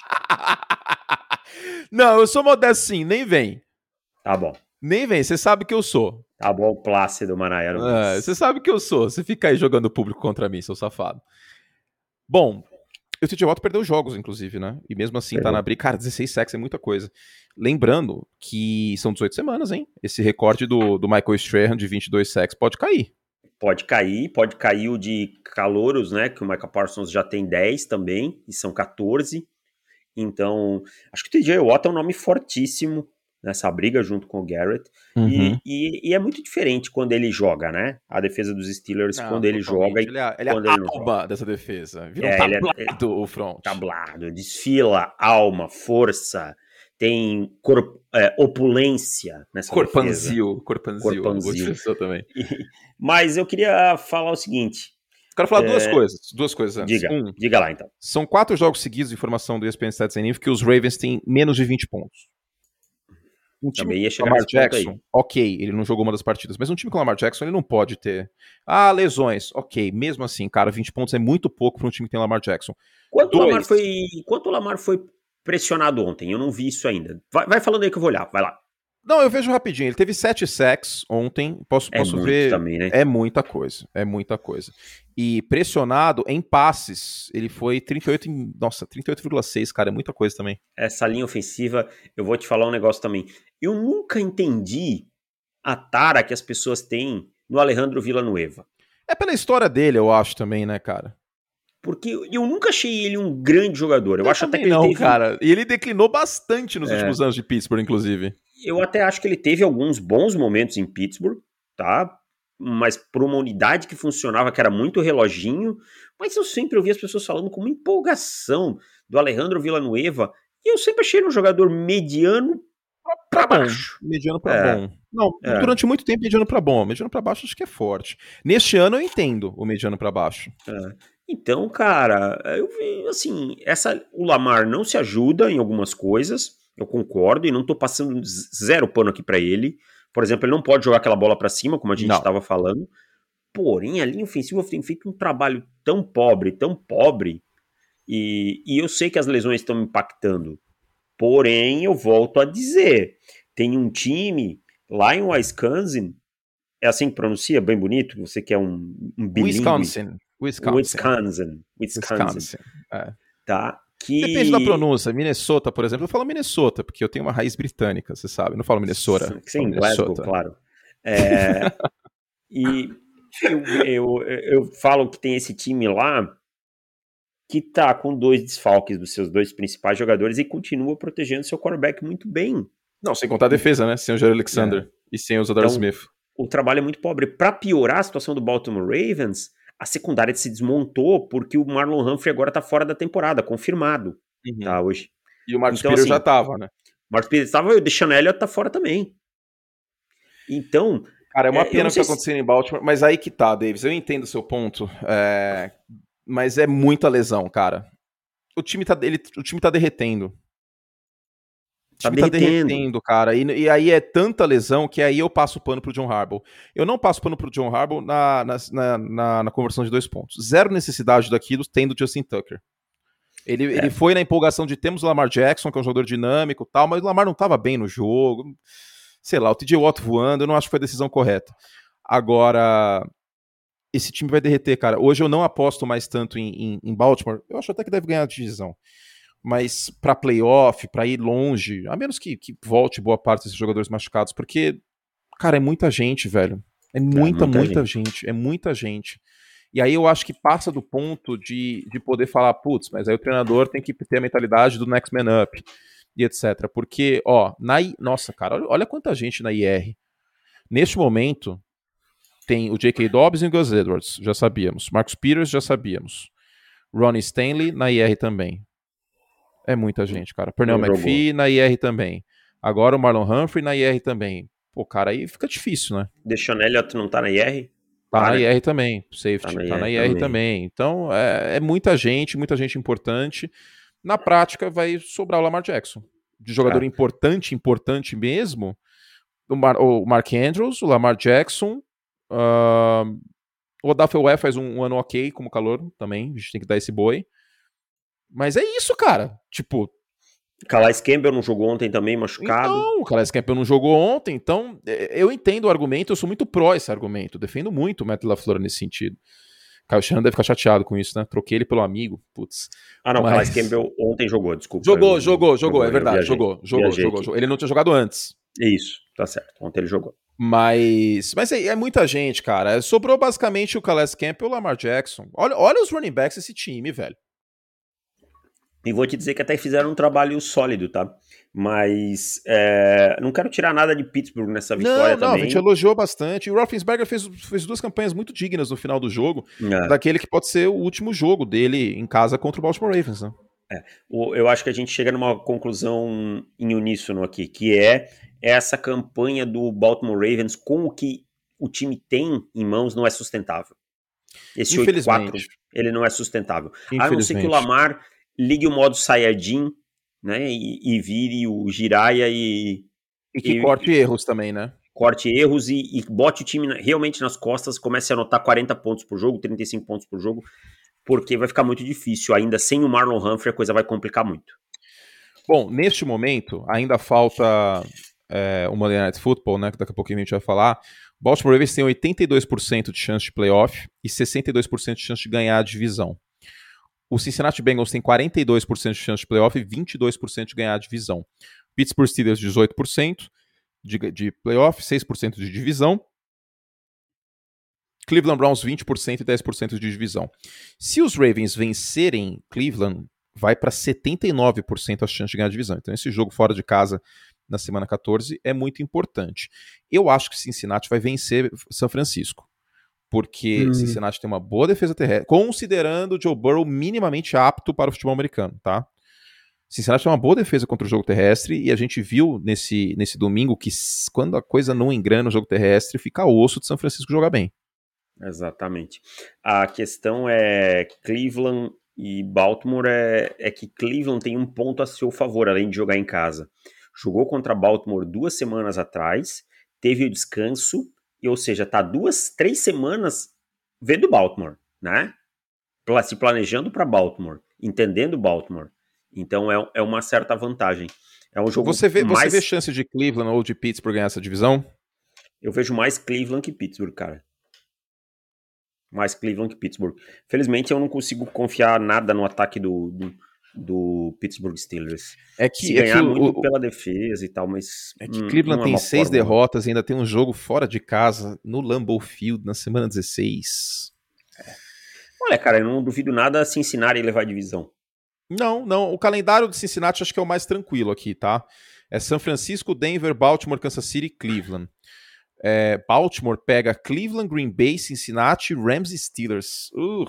Não, eu sou modesto sim, nem vem. Tá bom. Nem vem, você sabe que eu sou. Tá bom, Plácido Manaia. É, você sabe que eu sou. Você fica aí jogando o público contra mim, seu safado. Bom, o TJ Watt perdeu jogos, inclusive, né? E mesmo assim tá Perdeu. na briga. Cara, 16 sacks é muita coisa. Lembrando que são 18 semanas, hein? Esse recorde do, do Michael Strahan de 22 sacks pode cair. Pode cair, pode cair o de calouros, né? Que o Michael Parsons já tem 10 também, e são 14. Então, acho que o TJ Watt é um nome fortíssimo nessa briga junto com o Garrett. Uhum. E, e- e é muito diferente quando ele joga, né? A defesa dos Steelers, Não, quando ele joga e Ele é, ele é quando ele a alma dessa defesa. Vira É, um ele é- tablado o front. tablado, desfila alma, força, tem é, opulência nessa defesa. Corpanzil. Corpanzil. Corpanzil. Corpanzil também. Mas eu queria falar o seguinte, Quero falar duas É, coisas. Duas coisas antes. diga, Um, diga lá então. São quatro jogos seguidos de informação do ESPN Stats Info que os Ravens têm menos de 20 pontos. Um time também ia chegar Lamar Jackson, ok, ele não jogou uma das partidas, mas um time com o Lamar Jackson ele não pode ter. Ah, lesões, ok. Mesmo assim, cara, 20 pontos é muito pouco para um time que tem Lamar Jackson. Quanto o Lamar foi, quanto o Lamar foi pressionado ontem? Eu não vi isso ainda. Vai, vai falando aí que eu vou olhar, vai lá. Não, eu vejo rapidinho. Ele teve sete sacks ontem. Posso, é posso ver. Também, né? É muita coisa. É muita coisa. E pressionado em passes, ele foi 38 em. Nossa, 38,6, cara. É muita coisa também. Essa linha ofensiva, eu vou te falar um negócio também. Eu nunca entendi a tara que as pessoas têm no Alejandro Villanueva. É pela história dele, eu acho também, né, cara? Porque eu nunca achei ele um grande jogador. Eu, eu acho até que ele não, teve... cara. E ele declinou bastante nos é. últimos anos de Pittsburgh, inclusive eu até acho que ele teve alguns bons momentos em Pittsburgh, tá? Mas por uma unidade que funcionava, que era muito reloginho. Mas eu sempre ouvi as pessoas falando com uma empolgação do Alejandro Villanueva. E eu sempre achei ele um jogador mediano para baixo. Mediano para é. bom. Não, é. durante muito tempo mediano para bom. Mediano para baixo acho que é forte. Neste ano eu entendo o mediano para baixo. É. Então, cara, eu vi assim, essa o Lamar não se ajuda em algumas coisas. Eu concordo e não tô passando zero pano aqui para ele. Por exemplo, ele não pode jogar aquela bola para cima, como a gente estava falando. Porém, a linha ofensiva tem feito um trabalho tão pobre, tão pobre. E, e eu sei que as lesões estão impactando. Porém, eu volto a dizer: tem um time lá em Wisconsin, é assim que pronuncia, bem bonito, você que é um, um. Wisconsin. Wisconsin. Wisconsin. Wisconsin. Wisconsin. É. Tá? Que... Depende da pronúncia. Minnesota, por exemplo, eu falo Minnesota, porque eu tenho uma raiz britânica, você sabe. Eu não falo Minnesota. Sim, Glasgow, claro. É... e eu, eu, eu falo que tem esse time lá que tá com dois desfalques dos seus dois principais jogadores e continua protegendo seu quarterback muito bem. Não, sem contar a defesa, né? Sem o Jerry Alexander é. e sem o Zadar então, Smith. O trabalho é muito pobre. Para piorar a situação do Baltimore Ravens, a secundária se desmontou porque o Marlon Humphrey agora tá fora da temporada, confirmado. Uhum. Tá, hoje. E o Marcos então, Pires assim, já tava, né? O Marcos Pires tava e o Deshaun Elliott tá fora também. Então. Cara, é uma é, pena o que tá acontecendo se... em Baltimore, mas aí que tá, Davis. Eu entendo o seu ponto. É... Mas é muita lesão, cara. O time tá, ele, o time tá derretendo. Tá, tá derretendo. derretendo, cara. E, e, aí é tanta lesão que aí eu passo o pano pro John Harbaugh. Eu não passo pano pro John Harbaugh na, na, na, na conversão de dois pontos. Zero necessidade daquilo tendo Justin Tucker. Ele, é. ele foi na empolgação de temos o Lamar Jackson, que é um jogador dinâmico tal, mas o Lamar não tava bem no jogo. Sei lá, o TJ Watt voando, eu não acho que foi a decisão correta. Agora, esse time vai derreter, cara. Hoje eu não aposto mais tanto em, em, em Baltimore. Eu acho até que deve ganhar a divisão mas para playoff, para ir longe, a menos que, que, volte boa parte desses jogadores machucados, porque, cara, é muita gente, velho. É muita, é muita, muita gente. gente. É muita gente. E aí eu acho que passa do ponto de, de poder falar, putz, mas aí o treinador tem que ter a mentalidade do next man up e etc. Porque, ó, na nossa, cara, olha, olha quanta gente na IR. Neste momento, tem o J.K. Dobbs e o Gus Edwards, já sabíamos. Marcos Peters, já sabíamos. Ronnie Stanley na IR também. É muita gente, cara. Pernell McPhee na IR também. Agora o Marlon Humphrey na IR também. Pô, cara, aí fica difícil, né? Deixando Elliott não tá na IR? Tá Para. na IR também. Safety tá na, tá na IR, também. também. Então, é, é, muita gente, muita gente importante. Na prática, vai sobrar o Lamar Jackson. De jogador é. importante, importante mesmo. O, Mar, o, Mark Andrews, o Lamar Jackson. Uh, o Odafe faz um, um ano ok como calor também. A gente tem que dar esse boi. Mas é isso, cara. Tipo. Calais Campbell não jogou ontem também, machucado. Não, o Calais Campbell não jogou ontem, então é, eu entendo o argumento, eu sou muito pró esse argumento, defendo muito o Matt LaFleur nesse sentido. Caio Chan deve ficar chateado com isso, né? Troquei ele pelo amigo, putz. Ah, não, o Calais Campbell ontem jogou, desculpa. Jogou, jogou, jogou, jogou, é verdade, jogou, jogou, jogou, jogou. Ele não tinha jogado antes. Isso, tá certo, ontem ele jogou. Mas, mas é, é muita gente, cara. Sobrou basicamente o Calais Campbell e o Lamar Jackson. Olha, olha os running backs desse time, velho. E vou te dizer que até fizeram um trabalho sólido, tá? Mas é, não quero tirar nada de Pittsburgh nessa vitória não, não, também. a gente elogiou bastante. O Roethlisberger fez, fez duas campanhas muito dignas no final do jogo, é. daquele que pode ser o último jogo dele em casa contra o Baltimore Ravens, né? É, eu acho que a gente chega numa conclusão em uníssono aqui, que é essa campanha do Baltimore Ravens com o que o time tem em mãos não é sustentável. Esse 8-4, ele não é sustentável. A não ser que o Lamar ligue o modo Saiyajin, né, e, e vire o Jiraiya e, E que e, corte erros também, né? Corte erros e, e bote o time realmente nas costas, comece a anotar 40 pontos por jogo, 35 pontos por jogo, porque vai ficar muito difícil. Ainda sem o Marlon Humphrey, a coisa vai complicar muito. Bom, neste momento, ainda falta é, o Monday Night Football, né? Que daqui a pouquinho a gente vai falar. Baltimore Ravens tem 82% de chance de playoff e 62% de chance de ganhar a divisão. O Cincinnati Bengals tem 42% de chance de playoff e 22% de ganhar a divisão. Pittsburgh Steelers, 18% de, de playoff, 6% de divisão. Cleveland Browns, 20% e 10% de divisão. Se os Ravens vencerem Cleveland, vai para 79% a chance de ganhar a divisão. Então, esse jogo fora de casa na semana 14 é muito importante. Eu acho que Cincinnati vai vencer São Francisco. Porque hum. Cincinnati tem uma boa defesa terrestre, considerando o Joe Burrow minimamente apto para o futebol americano, tá? Cincinnati tem uma boa defesa contra o jogo terrestre e a gente viu nesse, nesse domingo que quando a coisa não engrana no jogo terrestre, fica osso de São Francisco jogar bem. Exatamente. A questão é Cleveland e Baltimore é, é que Cleveland tem um ponto a seu favor, além de jogar em casa. Jogou contra Baltimore duas semanas atrás, teve o descanso, e, ou seja, tá duas, três semanas vendo Baltimore, né? Se planejando para Baltimore, entendendo Baltimore. Então é, é uma certa vantagem. É um jogo você vê, mais... Você vê chance de Cleveland ou de Pittsburgh ganhar essa divisão? Eu vejo mais Cleveland que Pittsburgh, cara mais Cleveland que Pittsburgh. Felizmente eu não consigo confiar nada no ataque do, do, do Pittsburgh Steelers. É que, Se é ganhar que muito o, pela defesa e tal, mas. É que hum, Cleveland é tem seis forma. derrotas e ainda tem um jogo fora de casa no Lambeau Field na semana 16. É. Olha, cara, eu não duvido nada Cincinnati levar a divisão. Não, não. O calendário de Cincinnati acho que é o mais tranquilo aqui, tá? É São Francisco, Denver, Baltimore, Kansas City e Cleveland. É, Baltimore pega Cleveland, Green Bay, Cincinnati, Rams e Steelers. Uh.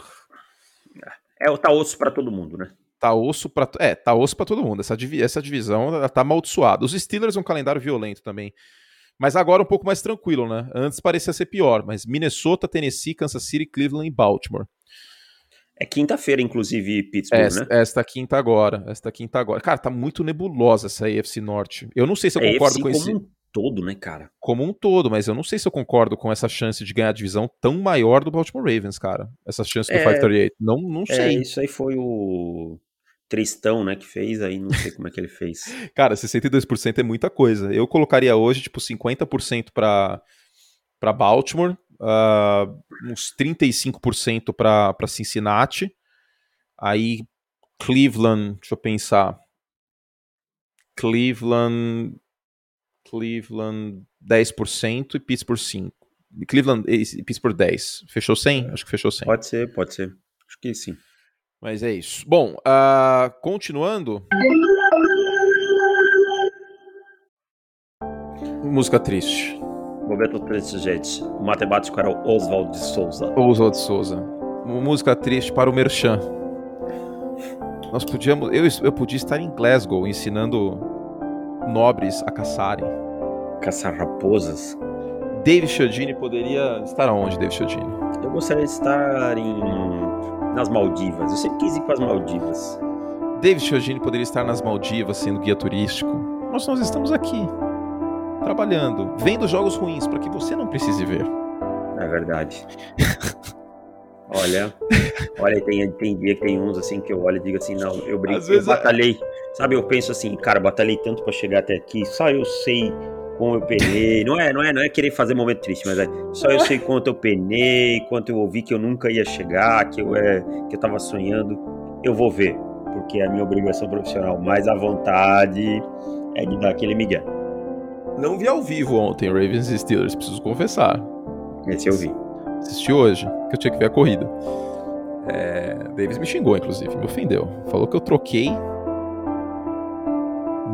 É, tá osso para todo mundo, né? Tá osso para é, tá osso para todo mundo. Essa, divi essa divisão tá amaldiçoada. Os Steelers é um calendário violento também. Mas agora um pouco mais tranquilo, né? Antes parecia ser pior, mas Minnesota, Tennessee, Kansas City, Cleveland e Baltimore. É quinta-feira, inclusive, Pittsburgh, esta, né? Esta quinta agora. Esta quinta agora. Cara, tá muito nebulosa essa AFC Norte. Eu não sei se eu concordo com esse. Um todo, né, cara? Como um todo, mas eu não sei se eu concordo com essa chance de ganhar a divisão tão maior do Baltimore Ravens, cara. Essa chance do é, 538. Não, não é, sei. É, isso aí foi o Tristão, né, que fez, aí não sei como é que ele fez. cara, 62% é muita coisa. Eu colocaria hoje, tipo, 50% para para Baltimore, uh, uns 35% para Cincinnati, aí Cleveland, deixa eu pensar, Cleveland Cleveland 10% e Pittsburgh 5%. Cleveland e Pittsburgh 10. Fechou 100? Acho que fechou 100. Pode ser, pode ser. Acho que sim. Mas é isso. Bom, uh, continuando. Música triste. Momento triste, gente. O matemático era o Oswald de Souza. Oswald de Souza. Música triste para o Merchan. Nós podíamos. Eu, eu podia estar em Glasgow ensinando nobres a caçarem. Caçar raposas? David Chiodini poderia estar onde, David Chiodini? Eu gostaria de estar em... nas Maldivas. Eu sempre quis ir para as Maldivas. David Chiodini poderia estar nas Maldivas sendo guia turístico. Mas nós estamos aqui, trabalhando, vendo jogos ruins para que você não precise ver. É verdade. olha, olha, tem, tem dia que tem uns assim que eu olho e digo assim, não, eu, brinco, eu é- batalhei. É Sabe, eu penso assim, cara, batalhei tanto para chegar até aqui, só eu sei como eu penei. Não é, não é, não é querer fazer momento triste, mas é só eu sei quanto eu penei, quanto eu ouvi que eu nunca ia chegar, que eu é, que eu tava sonhando. Eu vou ver, porque é a minha obrigação profissional, mas a vontade é de dar aquele migué. Não vi ao vivo ontem Ravens e Steelers, preciso confessar. Esse eu vi. Assisti hoje, que eu tinha que ver a corrida. É, Davis me xingou, inclusive, me ofendeu. Falou que eu troquei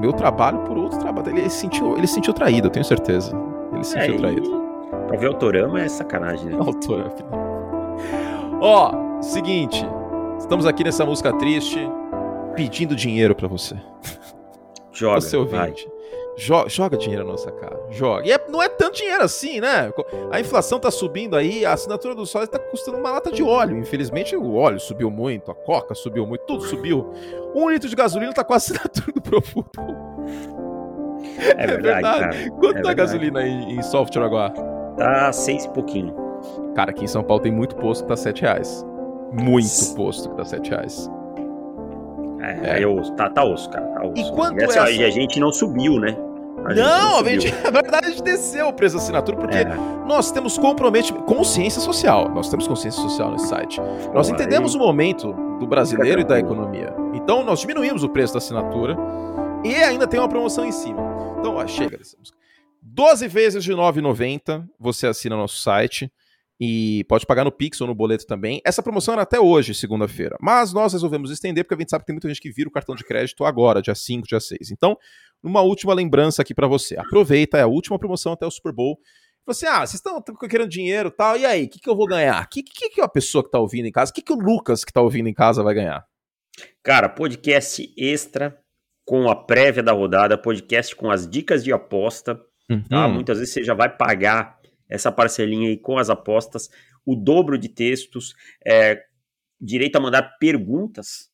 meu trabalho por outro trabalho. Ele sentiu, ele sentiu traído, eu tenho certeza. Ele sentiu é, traído. Pra ver Autorama é sacanagem, né? Autorama. Ó, seguinte. Estamos aqui nessa música triste pedindo dinheiro para você. Joga, você ouvinte. Vai. Joga, joga dinheiro na nossa cara. Joga. E é, não é tanto dinheiro assim, né? A inflação tá subindo aí, a assinatura do Sol está custando uma lata de óleo. Infelizmente, o óleo subiu muito, a coca subiu muito, tudo subiu. Um litro de gasolina tá com a assinatura do Profundo. É verdade, cara. Quanto é tá a gasolina em, em software agora? Tá seis e pouquinho. Cara, aqui em São Paulo tem muito posto que tá sete reais. Muito posto que tá sete reais. É, é. Eu, tá, tá osso, cara. Tá osso. E quanto e essa... é a gente não subiu, né? A não, a gente, na verdade a gente desceu o preço da assinatura porque é. nós temos comprometimento, consciência social. Nós temos consciência social nesse site. Nós entendemos aí. o momento do brasileiro e da economia. Então nós diminuímos o preço da assinatura e ainda tem uma promoção em cima. Então, ó, chega dessa música. 12 vezes de R$ 9,90 você assina nosso site e pode pagar no Pix ou no boleto também. Essa promoção era até hoje, segunda-feira, mas nós resolvemos estender porque a gente sabe que tem muita gente que vira o cartão de crédito agora, dia 5, dia 6. Então, uma última lembrança aqui para você. Aproveita, é a última promoção até o Super Bowl. Você, assim, ah, vocês estão querendo dinheiro e tal, e aí, o que, que eu vou ganhar? O que, que, que a pessoa que tá ouvindo em casa, o que, que o Lucas que tá ouvindo em casa vai ganhar? Cara, podcast extra com a prévia da rodada, podcast com as dicas de aposta. Tá? Uhum. Tá? Muitas vezes você já vai pagar essa parcelinha aí com as apostas, o dobro de textos, é, direito a mandar perguntas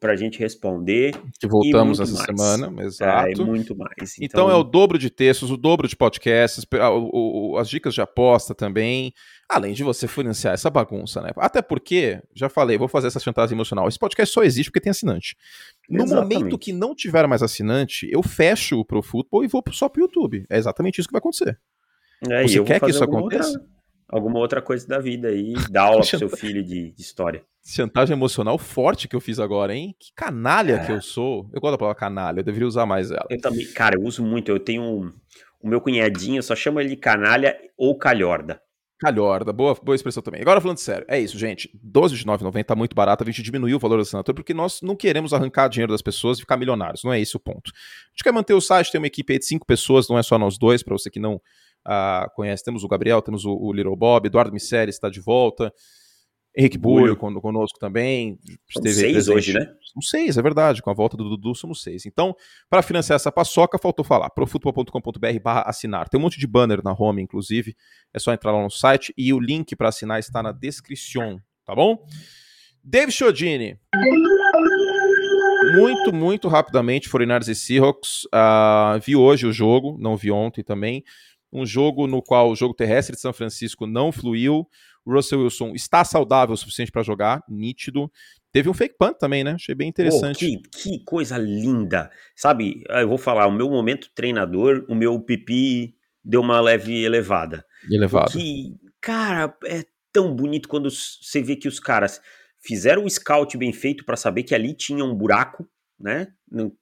para a gente responder. Que voltamos essa mais. semana, exato. É, muito mais. Então... então... é o dobro de textos, o dobro de podcasts, o, o, as dicas de aposta também, além de você financiar essa bagunça, né? Até porque, já falei, vou fazer essa chantagem emocional. Esse podcast só existe porque tem assinante. No exatamente. momento que não tiver mais assinante, eu fecho o Pro Football e vou só pro YouTube. É exatamente isso que vai acontecer. É, Você quer que isso aconteça? Outra, alguma outra coisa da vida aí, dá aula pro seu filho de, de, história. Chantagem emocional forte que eu fiz agora, hein? Que canalha é. que eu sou. Eu gosto da palavra canalha, eu deveria usar mais ela. Eu também, cara, eu uso muito. Eu tenho um, o meu cunhadinho, eu só chamo ele de canalha ou calhorda. Calhorda, boa, boa expressão também. Agora falando sério, é isso, gente. 12 de 9,90 tá muito barato, a gente diminuiu o valor da assinatura porque nós não queremos arrancar dinheiro das pessoas e ficar milionários, não é esse o ponto. A gente quer manter o site, tem uma equipe aí de cinco pessoas, não é só nós dois, para você que não uh, conhece. Temos o Gabriel, temos o, o Little Bob, Eduardo Miceli está de volta. Henrique Bulho conosco também. Esteve seis presente. hoje, né? São seis, é verdade. Com a volta do Dudu, somos seis. Então, para financiar essa paçoca, faltou falar. profutbol.com.br barra assinar. Tem um monte de banner na home, inclusive. É só entrar lá no site e o link para assinar está na descrição, tá bom? Dave Chiodini. Muito, muito rapidamente, 49 e Seahawks. Uh, vi hoje o jogo, não vi ontem também um jogo no qual o jogo terrestre de São Francisco não fluiu. O Russell Wilson está saudável o suficiente para jogar, nítido. Teve um fake punt também, né? Achei bem interessante. Oh, que, que, coisa linda. Sabe, eu vou falar, o meu momento treinador, o meu pipi deu uma leve elevada. Elevado. Que, cara, é tão bonito quando você vê que os caras fizeram o scout bem feito para saber que ali tinha um buraco, né?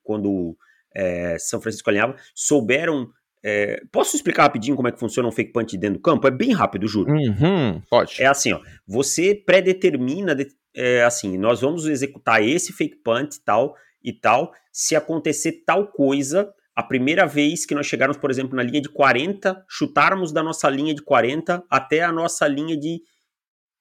Quando é, São Francisco alinhava, souberam é, posso explicar rapidinho como é que funciona um fake punch dentro do campo? É bem rápido, juro. Uhum, pode. É assim, ó. Você predetermina, é, assim, nós vamos executar esse fake punch tal e tal. Se acontecer tal coisa, a primeira vez que nós chegarmos, por exemplo, na linha de 40, chutarmos da nossa linha de 40 até a nossa linha de.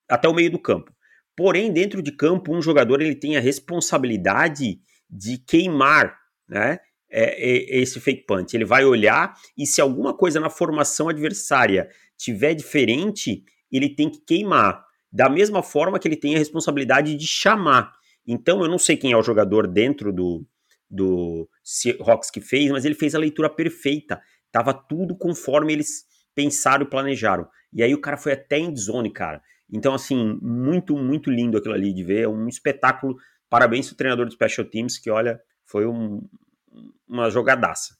até o meio do campo. Porém, dentro de campo, um jogador ele tem a responsabilidade de queimar, né? É, é, esse fake punt. Ele vai olhar e se alguma coisa na formação adversária tiver diferente, ele tem que queimar. Da mesma forma que ele tem a responsabilidade de chamar. Então, eu não sei quem é o jogador dentro do, do Seahawks que fez, mas ele fez a leitura perfeita. Tava tudo conforme eles pensaram e planejaram. E aí o cara foi até em zone, cara. Então, assim, muito, muito lindo aquilo ali de ver. É um espetáculo. Parabéns ao treinador do Special Teams, que olha, foi um, uma jogadaça.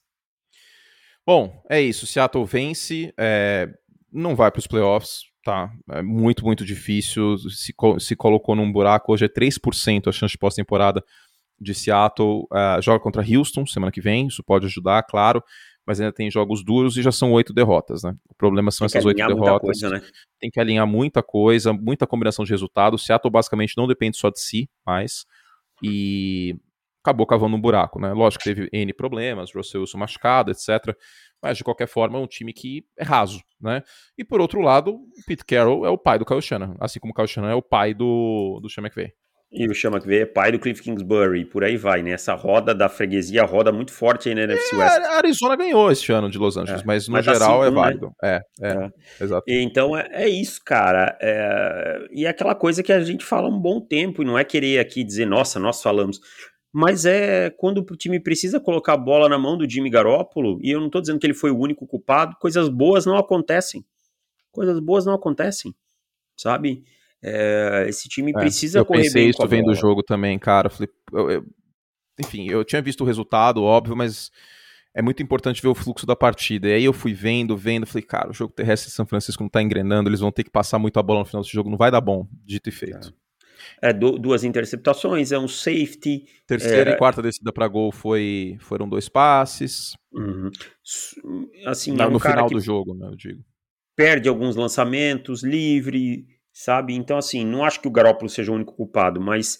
Bom, é isso. Seattle vence, é, não vai para os playoffs, tá? É muito, muito difícil. Se, se colocou num buraco. Hoje é 3% a chance de pós-temporada de Seattle. Uh, joga contra Houston semana que vem, isso pode ajudar, claro. Mas ainda tem jogos duros e já são oito derrotas, né? O problema são essas oito derrotas. Coisa, né? Tem que alinhar muita coisa, muita combinação de resultados. Seattle basicamente não depende só de si, mais. E acabou cavando um buraco, né? Lógico que teve N problemas, Russell Wilson machucado, etc. Mas, de qualquer forma, é um time que é raso, né? E, por outro lado, o Pete Carroll é o pai do Kyle Shanahan, assim como o Kyle Shanahan é o pai do, do Sean McVay. E o Sean McVay é pai do Cliff Kingsbury, por aí vai, né? Essa roda da freguesia roda muito forte aí na NFC West. A Arizona ganhou esse ano de Los Angeles, é, mas no mas geral assim, é válido. Né? É, é, é, exato. E, então é, é isso, cara. É, e é aquela coisa que a gente fala um bom tempo, e não é querer aqui dizer, nossa, nós falamos mas é quando o time precisa colocar a bola na mão do Jimmy Garoppolo, e eu não estou dizendo que ele foi o único culpado, coisas boas não acontecem. Coisas boas não acontecem, sabe? É, esse time é, precisa eu correr pensei bem isso vendo o jogo também, cara. Falei, eu, eu, enfim, eu tinha visto o resultado, óbvio, mas é muito importante ver o fluxo da partida. E aí eu fui vendo, vendo, falei, cara, o jogo terrestre de São Francisco não tá engrenando, eles vão ter que passar muito a bola no final desse jogo, não vai dar bom, dito e feito. É é, duas interceptações, é um safety. Terceira é, e quarta descida para gol foi, foram dois passes. Uhum. Assim, no, é um no final do jogo, né, eu digo. Perde alguns lançamentos, livre, sabe? Então, assim, não acho que o Garópolo seja o único culpado, mas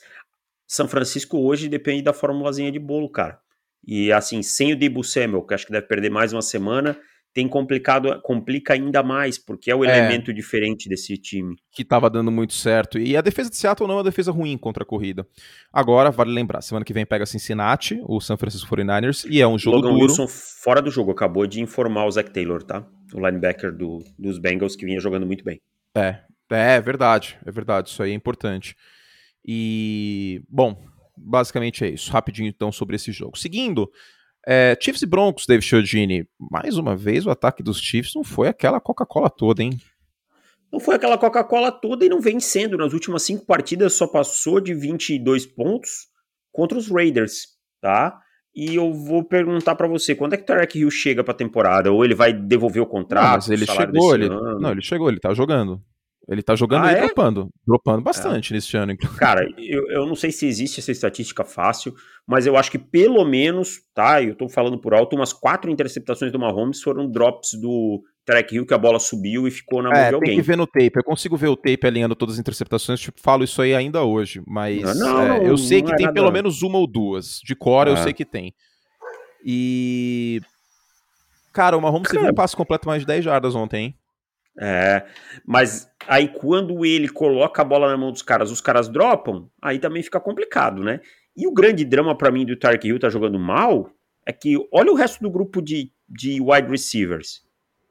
São Francisco hoje depende da formulazinha de bolo, cara. E, assim, sem o Debo Samuel, que acho que deve perder mais uma semana, tem complicado, complica ainda mais, porque é o é, elemento diferente desse time. Que estava dando muito certo. E a defesa de Seattle não é uma defesa ruim contra a corrida. Agora, vale lembrar, semana que vem pega Cincinnati, o San Francisco 49ers, e é um jogo Logan duro. Wilson fora do jogo, acabou de informar o Zach Taylor, tá? O linebacker do, dos Bengals, que vinha jogando muito bem. É, é, é verdade, é verdade, isso aí é importante. E, bom, basicamente é isso. Rapidinho então sobre esse jogo. Seguindo, é, Chiefs e Broncos, David Chiodini. Mais uma vez, o ataque dos Chiefs não foi aquela Coca-Cola toda, hein? Não foi aquela Coca-Cola toda e não vem sendo. Nas últimas cinco partidas só passou de 22 pontos contra os Raiders, tá? E eu vou perguntar para você, quando é que o Tarek Hill chega pra temporada? Ou ele vai devolver o contrato? Não, mas ele chegou, ele, não, ele chegou, ele tá jogando. Ele tá jogando ah, e é? dropando. Dropando bastante é. nesse ano, inclusive. Cara, eu, eu não sei se existe essa estatística fácil, mas eu acho que pelo menos, tá? Eu tô falando por alto, umas quatro interceptações do Mahomes foram drops do Track Hill, que a bola subiu e ficou na mão é, de alguém. Tem que ver no tape. Eu consigo ver o tape alinhando todas as interceptações, tipo, falo isso aí ainda hoje. Mas não, não, é, eu sei que é tem nada. pelo menos uma ou duas. De cor eu é. sei que tem. E. Cara, o Mahomes teve um passo completo mais de 10 jardas ontem, hein? É, mas aí quando ele coloca a bola na mão dos caras, os caras dropam, aí também fica complicado, né? E o grande drama para mim do Tark Hill tá jogando mal é que olha o resto do grupo de, de wide receivers.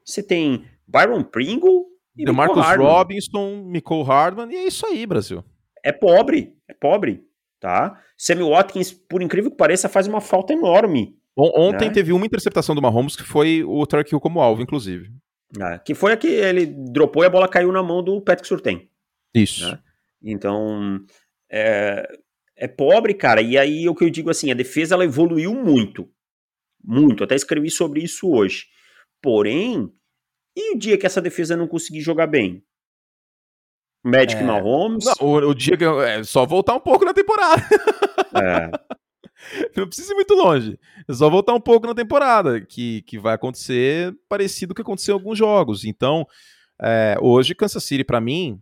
Você tem Byron Pringle e Marcus Robinson, Nicole Hardman, e é isso aí, Brasil. É pobre, é pobre, tá? Sammy Watkins, por incrível que pareça, faz uma falta enorme. Ontem né? teve uma interceptação do Mahomes que foi o Tark Hill como alvo, inclusive. É, que foi a que ele dropou e a bola caiu na mão do Patrick Surtain. Isso. Né? Então, é, é pobre, cara. E aí o que eu digo assim, a defesa ela evoluiu muito. Muito. Até escrevi sobre isso hoje. Porém, e o dia que essa defesa não conseguir jogar bem? Magic é, Mahomes. Não, o, o, dia que. É só voltar um pouco na temporada. É. Não precisa ir muito longe. É só voltar um pouco na temporada, que, que vai acontecer parecido com o que aconteceu em alguns jogos. Então, é, hoje, Kansas City, para mim.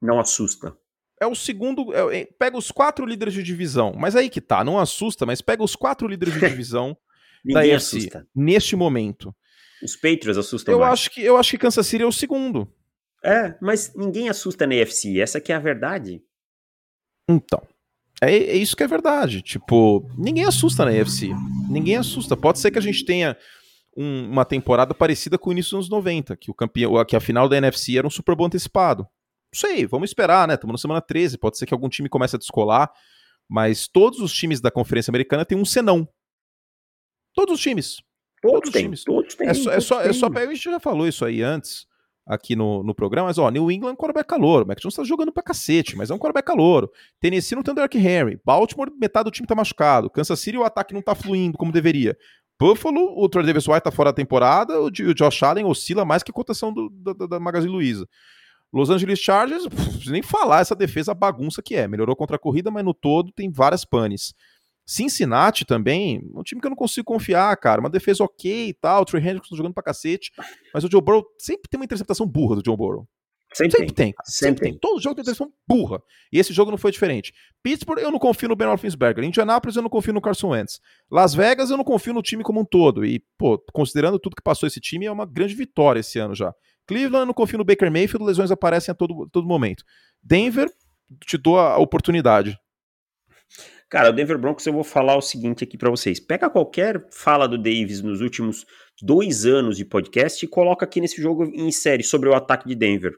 Não assusta. É o segundo. É, pega os quatro líderes de divisão. Mas aí que tá, não assusta, mas pega os quatro líderes de divisão da AFC assusta. neste momento. Os Patriots assustam eu mais. Acho que, eu acho que Kansas City é o segundo. É, mas ninguém assusta na AFC. Essa que é a verdade. Então. É, é, isso que é verdade. Tipo, ninguém assusta na EFC. Ninguém assusta. Pode ser que a gente tenha um, uma temporada parecida com o início dos anos 90, que, o campeão, que a final da NFC era um Super Bowl antecipado. Não sei, vamos esperar, né? Estamos na semana 13. Pode ser que algum time comece a descolar. Mas todos os times da Conferência Americana têm um senão. Todos os times. Todos, todos os times. Todos têm. É só, é só, é só, a gente já falou isso aí antes aqui no, no programa, mas ó, New England é um quarterback calouro, Mac Jones tá jogando pra cacete, mas é um quarterback calouro. Tennessee não tem o Derrick Henry, Baltimore, metade do time tá machucado, Kansas City o ataque não tá fluindo como deveria. Buffalo, o Troy Davis White tá fora da temporada, o, o Josh Allen oscila mais que a cotação do, da, da Magazine Luiza. Los Angeles Chargers, pff, nem falar essa defesa bagunça que é. Melhorou contra a corrida, mas no todo tem várias panes. Cincinnati também, um time que eu não consigo confiar, cara. Uma defesa ok e tal. O Trey Hendrickson jogando pra cacete. Mas o Joe Burrow sempre tem uma interceptação burra do Joe Burrow. Sempre, sempre tem. tem sempre, sempre tem. tem. Todo jogo tem interceptação burra. E esse jogo não foi diferente. Pittsburgh, eu não confio no Ben Roethlisberger. Indianapolis, eu não confio no Carson Wentz. Las Vegas, eu não confio no time como um todo. E, pô, considerando tudo que passou esse time, é uma grande vitória esse ano já. Cleveland, eu não confio no Baker Mayfield. Lesões aparecem a todo, todo momento. Denver, te dou a oportunidade. Cara, o Denver Broncos eu vou falar o seguinte aqui para vocês. Pega qualquer fala do Davis nos últimos dois anos de podcast e coloca aqui nesse jogo em série sobre o ataque de Denver.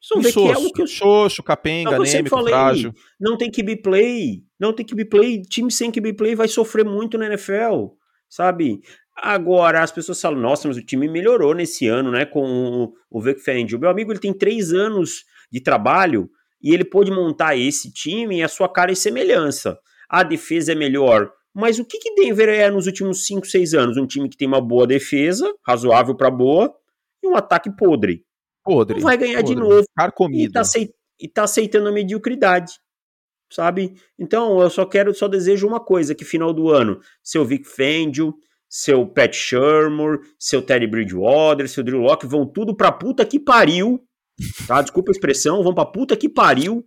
Vocês vão ver que é que eu... Xoxo, capenga, anêmico, falei, frágil. Não tem QB play, não tem QB play, time sem QB play vai sofrer muito na NFL, sabe? Agora, as pessoas falam, nossa, mas o time melhorou nesse ano, né, com o, o Vic Fangio. Meu amigo, ele tem três anos de trabalho e ele pôde montar esse time e a sua cara e semelhança. A defesa é melhor, mas o que que Denver é nos últimos 5, 6 anos? Um time que tem uma boa defesa, razoável para boa, e um ataque podre. Podre. Não vai ganhar podre. de novo. E tá, aceit e tá aceitando a mediocridade. Sabe? Então, eu só quero, só desejo uma coisa: que final do ano, seu Vic Fangio, seu Pat Shermer, seu Teddy Bridgewater, seu Drew Locke vão tudo pra puta que pariu. Tá? Desculpa a expressão, vão pra puta que pariu,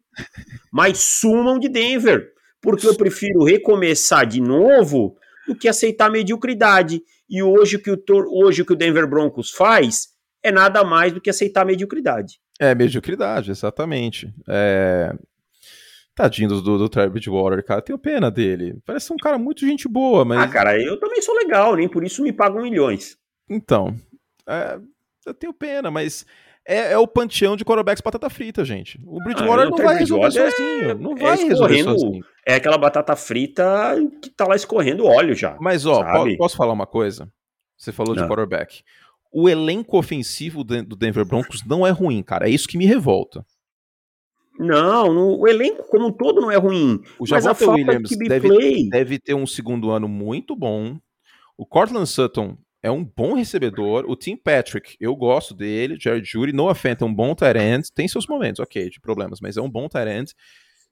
mas sumam de Denver porque eu prefiro recomeçar de novo do que aceitar mediocridade. E hoje o que o, hoje, o, que o Denver Broncos faz é nada mais do que aceitar mediocridade. É, mediocridade, exatamente. É... Tadinho do, do, do Travis Water, cara. Tenho pena dele. Parece um cara muito gente boa, mas. Ah, cara, eu também sou legal, nem por isso me pagam milhões. Então. É... Eu tenho pena, mas é, é o panteão de quarterbacks batata frita, gente. O Bridgewater ah, não vai resolver é, sozinho. Não vai é resolver sozinho. É aquela batata frita que tá lá escorrendo óleo já. Mas, ó, posso falar uma coisa? Você falou não. de quarterback. O elenco ofensivo do Denver Broncos não é ruim, cara. É isso que me revolta. Não, no, o elenco como um todo não é ruim. O Javonte Williams deve, deve ter um segundo ano muito bom. O Cortland Sutton é um bom recebedor. O Tim Patrick, eu gosto dele. Jared Judy, Noah Fent é um bom end. Tem seus momentos, ok, de problemas, mas é um bom end.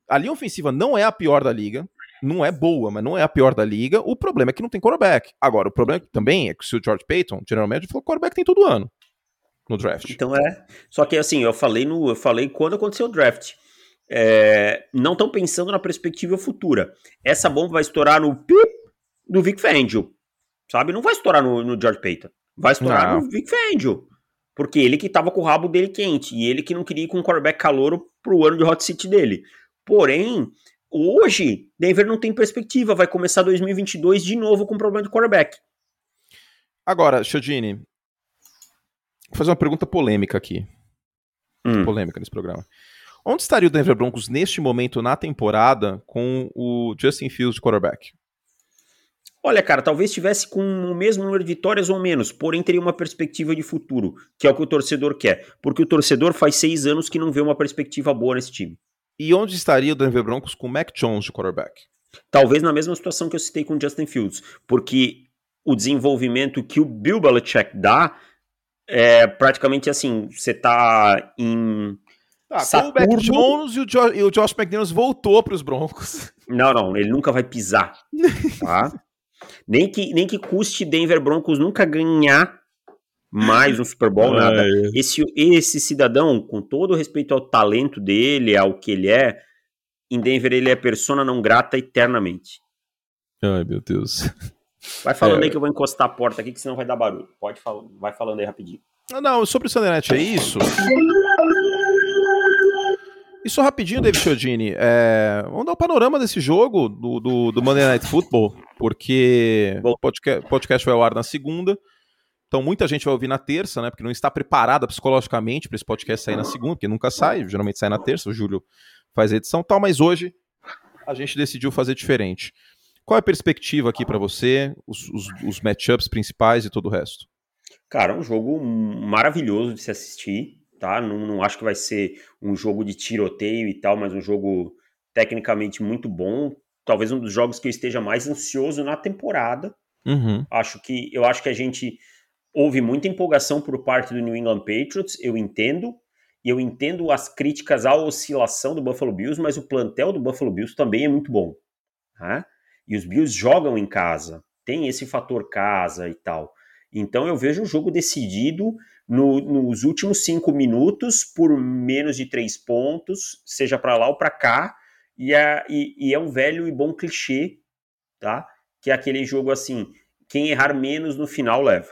A linha ofensiva não é a pior da liga. Não é boa, mas não é a pior da liga. O problema é que não tem quarterback. Agora, o problema também é que se o George Payton, geralmente, falou quarterback tem todo ano no draft. Então é. Só que assim, eu falei no, eu falei quando aconteceu o draft. É, não estão pensando na perspectiva futura. Essa bomba vai estourar no pip do Vic Fangio sabe? Não vai estourar no, no George Payton. Vai estourar não. no Vic Fangio. Porque ele que tava com o rabo dele quente. E ele que não queria ir com um quarterback calouro pro ano de hot seat dele. Porém, hoje, Denver não tem perspectiva. Vai começar 2022 de novo com problema de quarterback. Agora, Chodini, vou fazer uma pergunta polêmica aqui. Hum. Polêmica nesse programa. Onde estaria o Denver Broncos neste momento na temporada com o Justin Fields de quarterback? Olha, cara, talvez tivesse com o mesmo número de vitórias ou menos, porém teria uma perspectiva de futuro, que é o que o torcedor quer. Porque o torcedor faz seis anos que não vê uma perspectiva boa nesse time. E onde estaria o Denver Broncos com o Mac Jones de quarterback? Talvez na mesma situação que eu citei com o Justin Fields, porque o desenvolvimento que o Bill Belichick dá é praticamente assim, você tá em Saturno... com o Mac Jones e o, jo e o Josh McDaniels voltou para os Broncos. Não, não, ele nunca vai pisar, tá? Nem que, nem que custe Denver Broncos nunca ganhar mais um Super Bowl, nada. Esse, esse cidadão, com todo respeito ao talento dele, ao que ele é, em Denver ele é persona não grata eternamente. Ai, meu Deus. Vai falando é. aí que eu vou encostar a porta aqui, que senão vai dar barulho. Pode falar, vai falando aí rapidinho. Não, sobre o Night é isso. Isso rapidinho, David Chiodini. É, vamos dar um panorama desse jogo do, do, do Monday Night Football, porque o podcast, podcast vai ao ar na segunda. Então muita gente vai ouvir na terça, né? Porque não está preparada psicologicamente para esse podcast sair na segunda, porque nunca sai, geralmente sai na terça, o Júlio faz a edição tal, mas hoje a gente decidiu fazer diferente. Qual é a perspectiva aqui para você, os, os, os matchups principais e todo o resto? Cara, é um jogo maravilhoso de se assistir tá? Não, não acho que vai ser um jogo de tiroteio e tal, mas um jogo tecnicamente muito bom. Talvez um dos jogos que eu esteja mais ansioso na temporada. Uhum. Acho que eu acho que a gente houve muita empolgação por parte do New England Patriots, eu entendo. E eu entendo as críticas à oscilação do Buffalo Bills, mas o plantel do Buffalo Bills também é muito bom. Tá? E os Bills jogam em casa, tem esse fator casa e tal. Então eu vejo o jogo decidido no, nos últimos cinco minutos por menos de três pontos, seja para lá ou para cá, e é, e, e é um velho e bom clichê, tá? Que é aquele jogo assim, quem errar menos no final leva.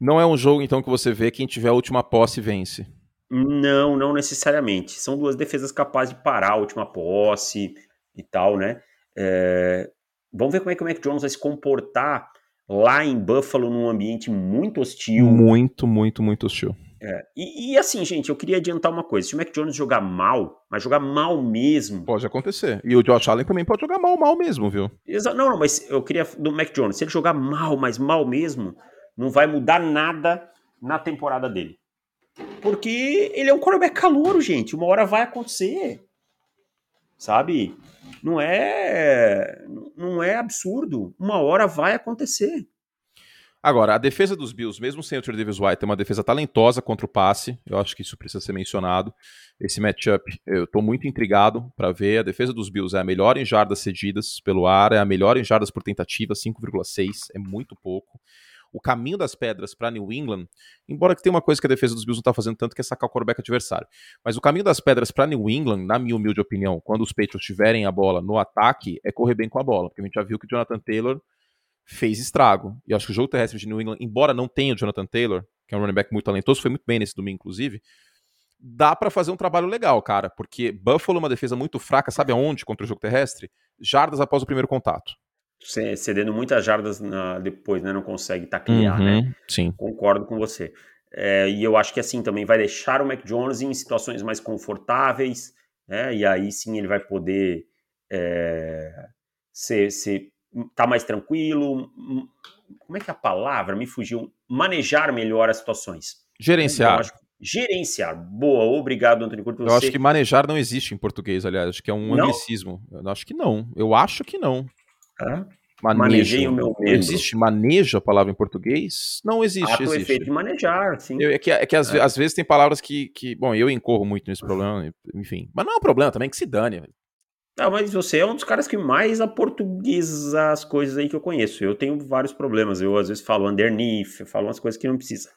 Não é um jogo, então, que você vê quem tiver a última posse vence. Não, não necessariamente. São duas defesas capazes de parar a última posse e tal, né? É... Vamos ver como é que o Mac Jones vai se comportar lá em Buffalo, num ambiente muito hostil. Muito, muito, muito hostil. É. E, e, assim, gente, eu queria adiantar uma coisa. Se o Mac Jones jogar mal, mas jogar mal mesmo. Pode acontecer. E o Josh Allen também pode jogar mal, mal mesmo, viu? Exa não, não, mas eu queria do Mac Jones. Se ele jogar mal, mas mal mesmo, não vai mudar nada na temporada dele. Porque ele é um quarterback calouro, gente. Uma hora vai acontecer. Sabe? Não é não é absurdo. Uma hora vai acontecer. Agora, a defesa dos Bills, mesmo sem o Davis White, é uma defesa talentosa contra o passe. Eu acho que isso precisa ser mencionado. Esse matchup, eu estou muito intrigado para ver. A defesa dos Bills é a melhor em jardas cedidas pelo ar, é a melhor em jardas por tentativa, 5,6, é muito pouco. O caminho das pedras para New England, embora que tenha uma coisa que a defesa dos Bills não está fazendo tanto, que é sacar o quarterback adversário. Mas o caminho das pedras para New England, na minha humilde opinião, quando os Patriots tiverem a bola no ataque, é correr bem com a bola. Porque a gente já viu que o Jonathan Taylor fez estrago. E acho que o jogo terrestre de New England, embora não tenha o Jonathan Taylor, que é um running back muito talentoso, foi muito bem nesse domingo, inclusive, dá para fazer um trabalho legal, cara, porque Buffalo é uma defesa muito fraca, sabe aonde contra o jogo terrestre? Jardas após o primeiro contato. Cedendo muitas jardas na, depois, né? Não consegue taclear, uhum, né? Sim. Concordo com você. É, e eu acho que assim também vai deixar o Mac Jones em situações mais confortáveis, né? E aí sim ele vai poder é, ser, ser tá mais tranquilo. Como é que é a palavra me fugiu? Manejar melhor as situações. Gerenciar. Então, gerenciar. Boa, obrigado, Antônio Curto. Eu acho que manejar não existe em português, aliás. Acho que é um anglicismo. Eu acho que não. Eu acho que não. É? Manejei o meu medo. Existe manejo a palavra em português? Não existe. Ato existe. efeito de manejar, sim. Eu, é que, é que às, é. às, vezes tem palavras que, que. Bom, eu incorro muito nesse problema, enfim. Mas não é um problema também que se dane. Ah, mas você é um dos caras que mais aportuguesa as coisas aí que eu conheço. Eu tenho vários problemas. Eu às vezes falo underneath, eu falo umas coisas que não precisa.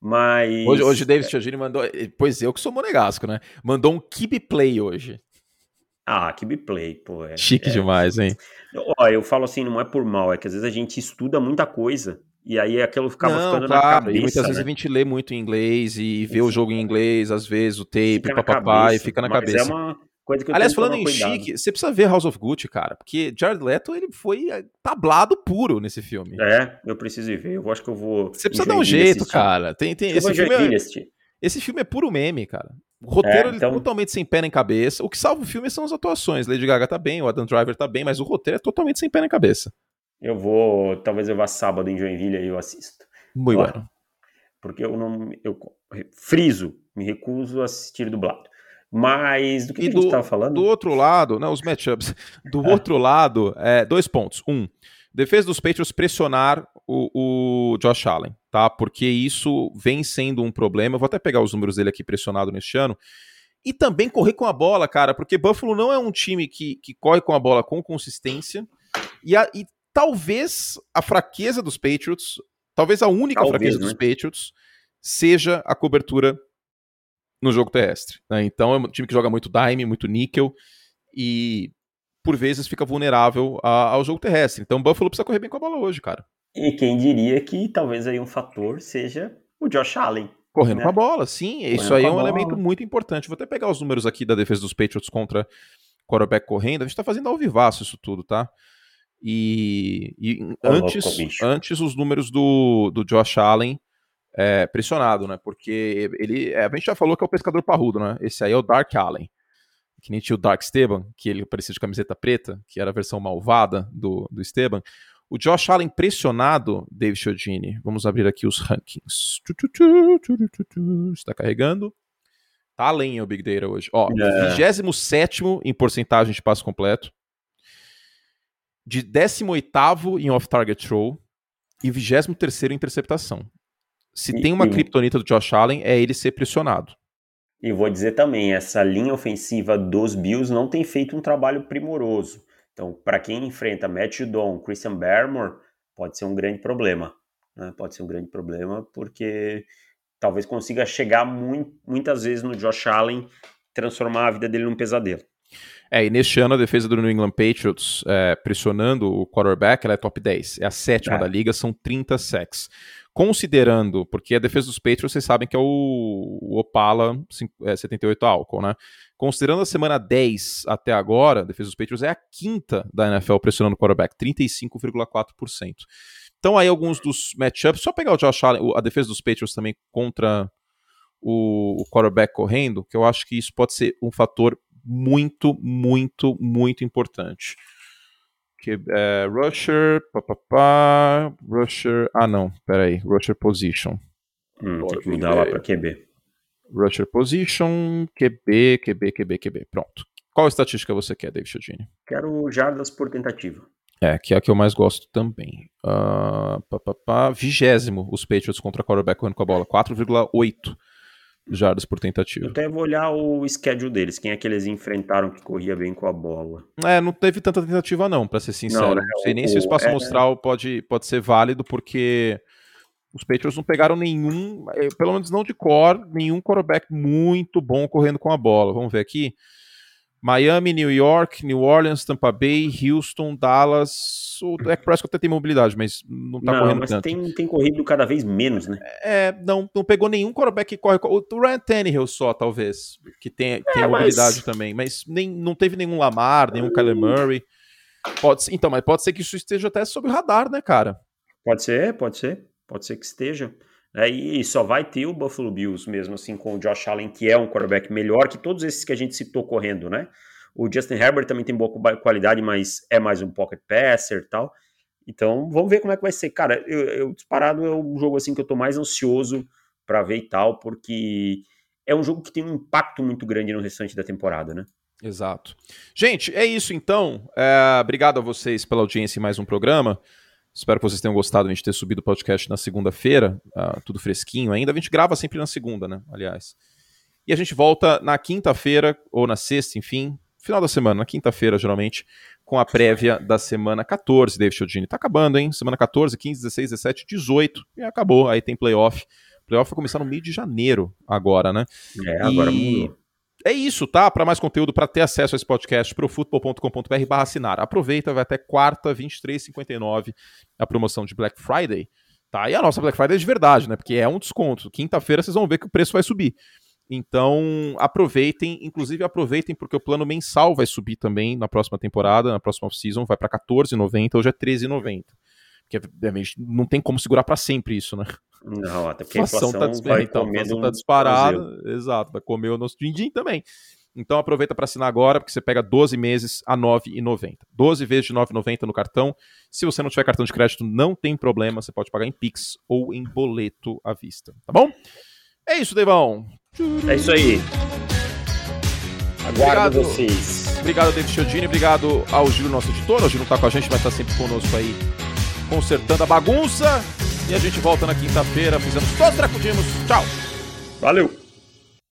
Mas. Hoje, hoje o David Chiagini mandou. Pois eu que sou monegasco, né? Mandou um keep play hoje. Ah, keep play, pô. É, Chique é, demais, hein? Ó, eu falo assim, não é por mal, é que às vezes a gente estuda muita coisa. E aí aquilo ficava não, ficando claro, na cabeça. E muitas né? vezes a gente lê muito em inglês e vê o jogo em inglês, às vezes, o tape, papapá, e fica na mas cabeça. É uma coisa que eu Aliás, falando em chique, você precisa ver House of Gucci, cara, porque Jared Leto ele foi eh, tablado puro nesse filme. É, eu preciso ir ver. Eu acho que eu vou. Você precisa dar um jeito, cara. Tem, tem, esse filme é, esse filme é puro meme, cara. O roteiro é, então... é totalmente sem pé nem cabeça. O que salva o filme são as atuações. Lady Gaga tá bem, o Adam Driver tá bem, mas o roteiro é totalmente sem pé nem cabeça. Eu vou, talvez eu vá sábado em Joinville e eu assisto. Muito bom. Porque eu não, eu friso, me recuso a assistir dublado. Mas do que, que do, a gente estava falando? Do outro lado, não, os matchups. Do outro lado, é, dois pontos. Um, defesa dos Patriots pressionar o, o Josh Allen tá? Porque isso vem sendo um problema. Eu vou até pegar os números dele aqui pressionado neste ano. E também correr com a bola, cara, porque Buffalo não é um time que, que corre com a bola com consistência. E, a, e talvez a fraqueza dos Patriots, talvez a única talvez, fraqueza né? dos Patriots, seja a cobertura no jogo terrestre. Né? Então é um time que joga muito dime, muito níquel e por vezes fica vulnerável a, ao jogo terrestre. Então o Buffalo precisa correr bem com a bola hoje, cara. E quem diria que talvez aí um fator seja o Josh Allen. Correndo né? com a bola, sim. Correndo isso aí é um bola. elemento muito importante. Vou até pegar os números aqui da defesa dos Patriots contra quarterback correndo. A gente tá fazendo ao vivaço isso tudo, tá? E, e antes, louco, antes os números do, do Josh Allen é, pressionado, né? Porque ele. É, a gente já falou que é o pescador parrudo, né? Esse aí é o Dark Allen. Que nem tinha o Dark Esteban, que ele parecia de camiseta preta, que era a versão malvada do, do Esteban. O Josh Allen pressionado, David Chiodini. Vamos abrir aqui os rankings. Está carregando. Tá além o Big Data hoje. Ó, é. 27 em porcentagem de passo completo. De 18 em off-target throw. E 23 em interceptação. Se e, tem uma e... criptonita do Josh Allen, é ele ser pressionado. E vou dizer também, essa linha ofensiva dos Bills não tem feito um trabalho primoroso. Então, para quem enfrenta Matt Judon, Christian Barrymore, pode ser um grande problema. Né? Pode ser um grande problema, porque talvez consiga chegar muito, muitas vezes no Josh Allen transformar a vida dele num pesadelo. É, e neste ano a defesa do New England Patriots, é, pressionando o quarterback, ela é top 10. É a sétima é. da liga, são 30 sacks. Considerando, porque a defesa dos Patriots, vocês sabem que é o, o Opala 78 é, álcool, né? Considerando a semana 10 até agora, a defesa dos Patriots é a quinta da NFL pressionando o quarterback, 35,4%. Então aí alguns dos matchups, só pegar o Josh Allen, a defesa dos Patriots também contra o, o quarterback correndo, que eu acho que isso pode ser um fator muito, muito, muito importante. Que, é, rusher, papapá, rusher, ah não, peraí, rusher position. Hum, tem que mudar lá para QB. Rusher position, QB, QB, QB, QB, pronto. Qual estatística você quer, David Chodini? Quero jardas por tentativa. É, que é a que eu mais gosto também. Uh, pá, pá, pá, vigésimo os Patriots contra quarterback correndo com a bola, 4,8 jardas por tentativa. Eu até vou olhar o schedule deles, quem é que eles enfrentaram que corria bem com a bola. É, não teve tanta tentativa não, para ser sincero. Não, né? não sei nem o, se o espaço é... amostral pode, pode ser válido, porque os Patriots não pegaram nenhum, eh, pelo menos não de core, nenhum quarterback muito bom correndo com a bola. Vamos ver aqui. Miami, New York, New Orleans, Tampa Bay, Houston, Dallas. O Dak Prescott até tem mobilidade, mas não tá não, correndo mas tanto. Tem, tem corrido cada vez menos, né? É, não, não pegou nenhum quarterback que corre. O Ryan Tannehill só, talvez, que tem, é, tem mobilidade mas... também. Mas nem, não teve nenhum Lamar, nenhum Kyler Murray. Pode, então, mas pode ser que isso esteja até sob o radar, né, cara? Pode ser, pode ser. Pode ser que esteja. É, e só vai ter o Buffalo Bills mesmo assim com o Josh Allen, que é um quarterback melhor que todos esses que a gente citou correndo, né? O Justin Herbert também tem boa qualidade, mas é mais um pocket passer e tal. Então, vamos ver como é que vai ser. Cara, eu, eu disparado é o jogo assim que eu tô mais ansioso para ver e tal, porque é um jogo que tem um impacto muito grande no restante da temporada, né? Exato. Gente, é isso então. É, obrigado a vocês pela audiência em mais um programa. Espero que vocês tenham gostado de a gente ter subido o podcast na segunda-feira, uh, tudo fresquinho ainda. A gente grava sempre na segunda, né? Aliás. E a gente volta na quinta-feira, ou na sexta, enfim, final da semana, na quinta-feira, geralmente, com a prévia da semana 14, David Chiodini. Tá acabando, hein? Semana 14, 15, 16, 17, 18. E acabou. Aí tem playoff. Playoff vai começar no meio de janeiro agora, né? É, agora e... mudou. É isso, tá? Para mais conteúdo, para ter acesso a esse podcast, profutbol.com.br barra assinar. Aproveita, vai até quarta, 23,59 a promoção de Black Friday. Tá? E a nossa Black Friday é de verdade, né? Porque é um desconto. Quinta-feira vocês vão ver que o preço vai subir. Então, aproveitem, inclusive aproveitem porque o plano mensal vai subir também na próxima temporada, na próxima off-season, vai para 14,90, hoje é 13,90. Porque não tem como segurar para sempre isso, né? Não, até porque a inflação, tá, vai então, inflação tá disparada, exato, vai comer o nosso din-din também. Então aproveita para assinar agora, porque você pega 12 meses a R$ 9,90. 12 vezes de R$ 9,90 no cartão. Se você não tiver cartão de crédito, não tem problema, você pode pagar em Pix ou em boleto à vista, tá bom? É isso, Devão. É isso aí. Aguardo obrigado, vocês. Obrigado, David Chiodini. Obrigado ao Gil, nosso editor. O Gil não tá com a gente, mas tá sempre conosco aí, consertando a bagunça. E a gente volta na quinta-feira. Fizemos os tracudimos. Tchau. Valeu.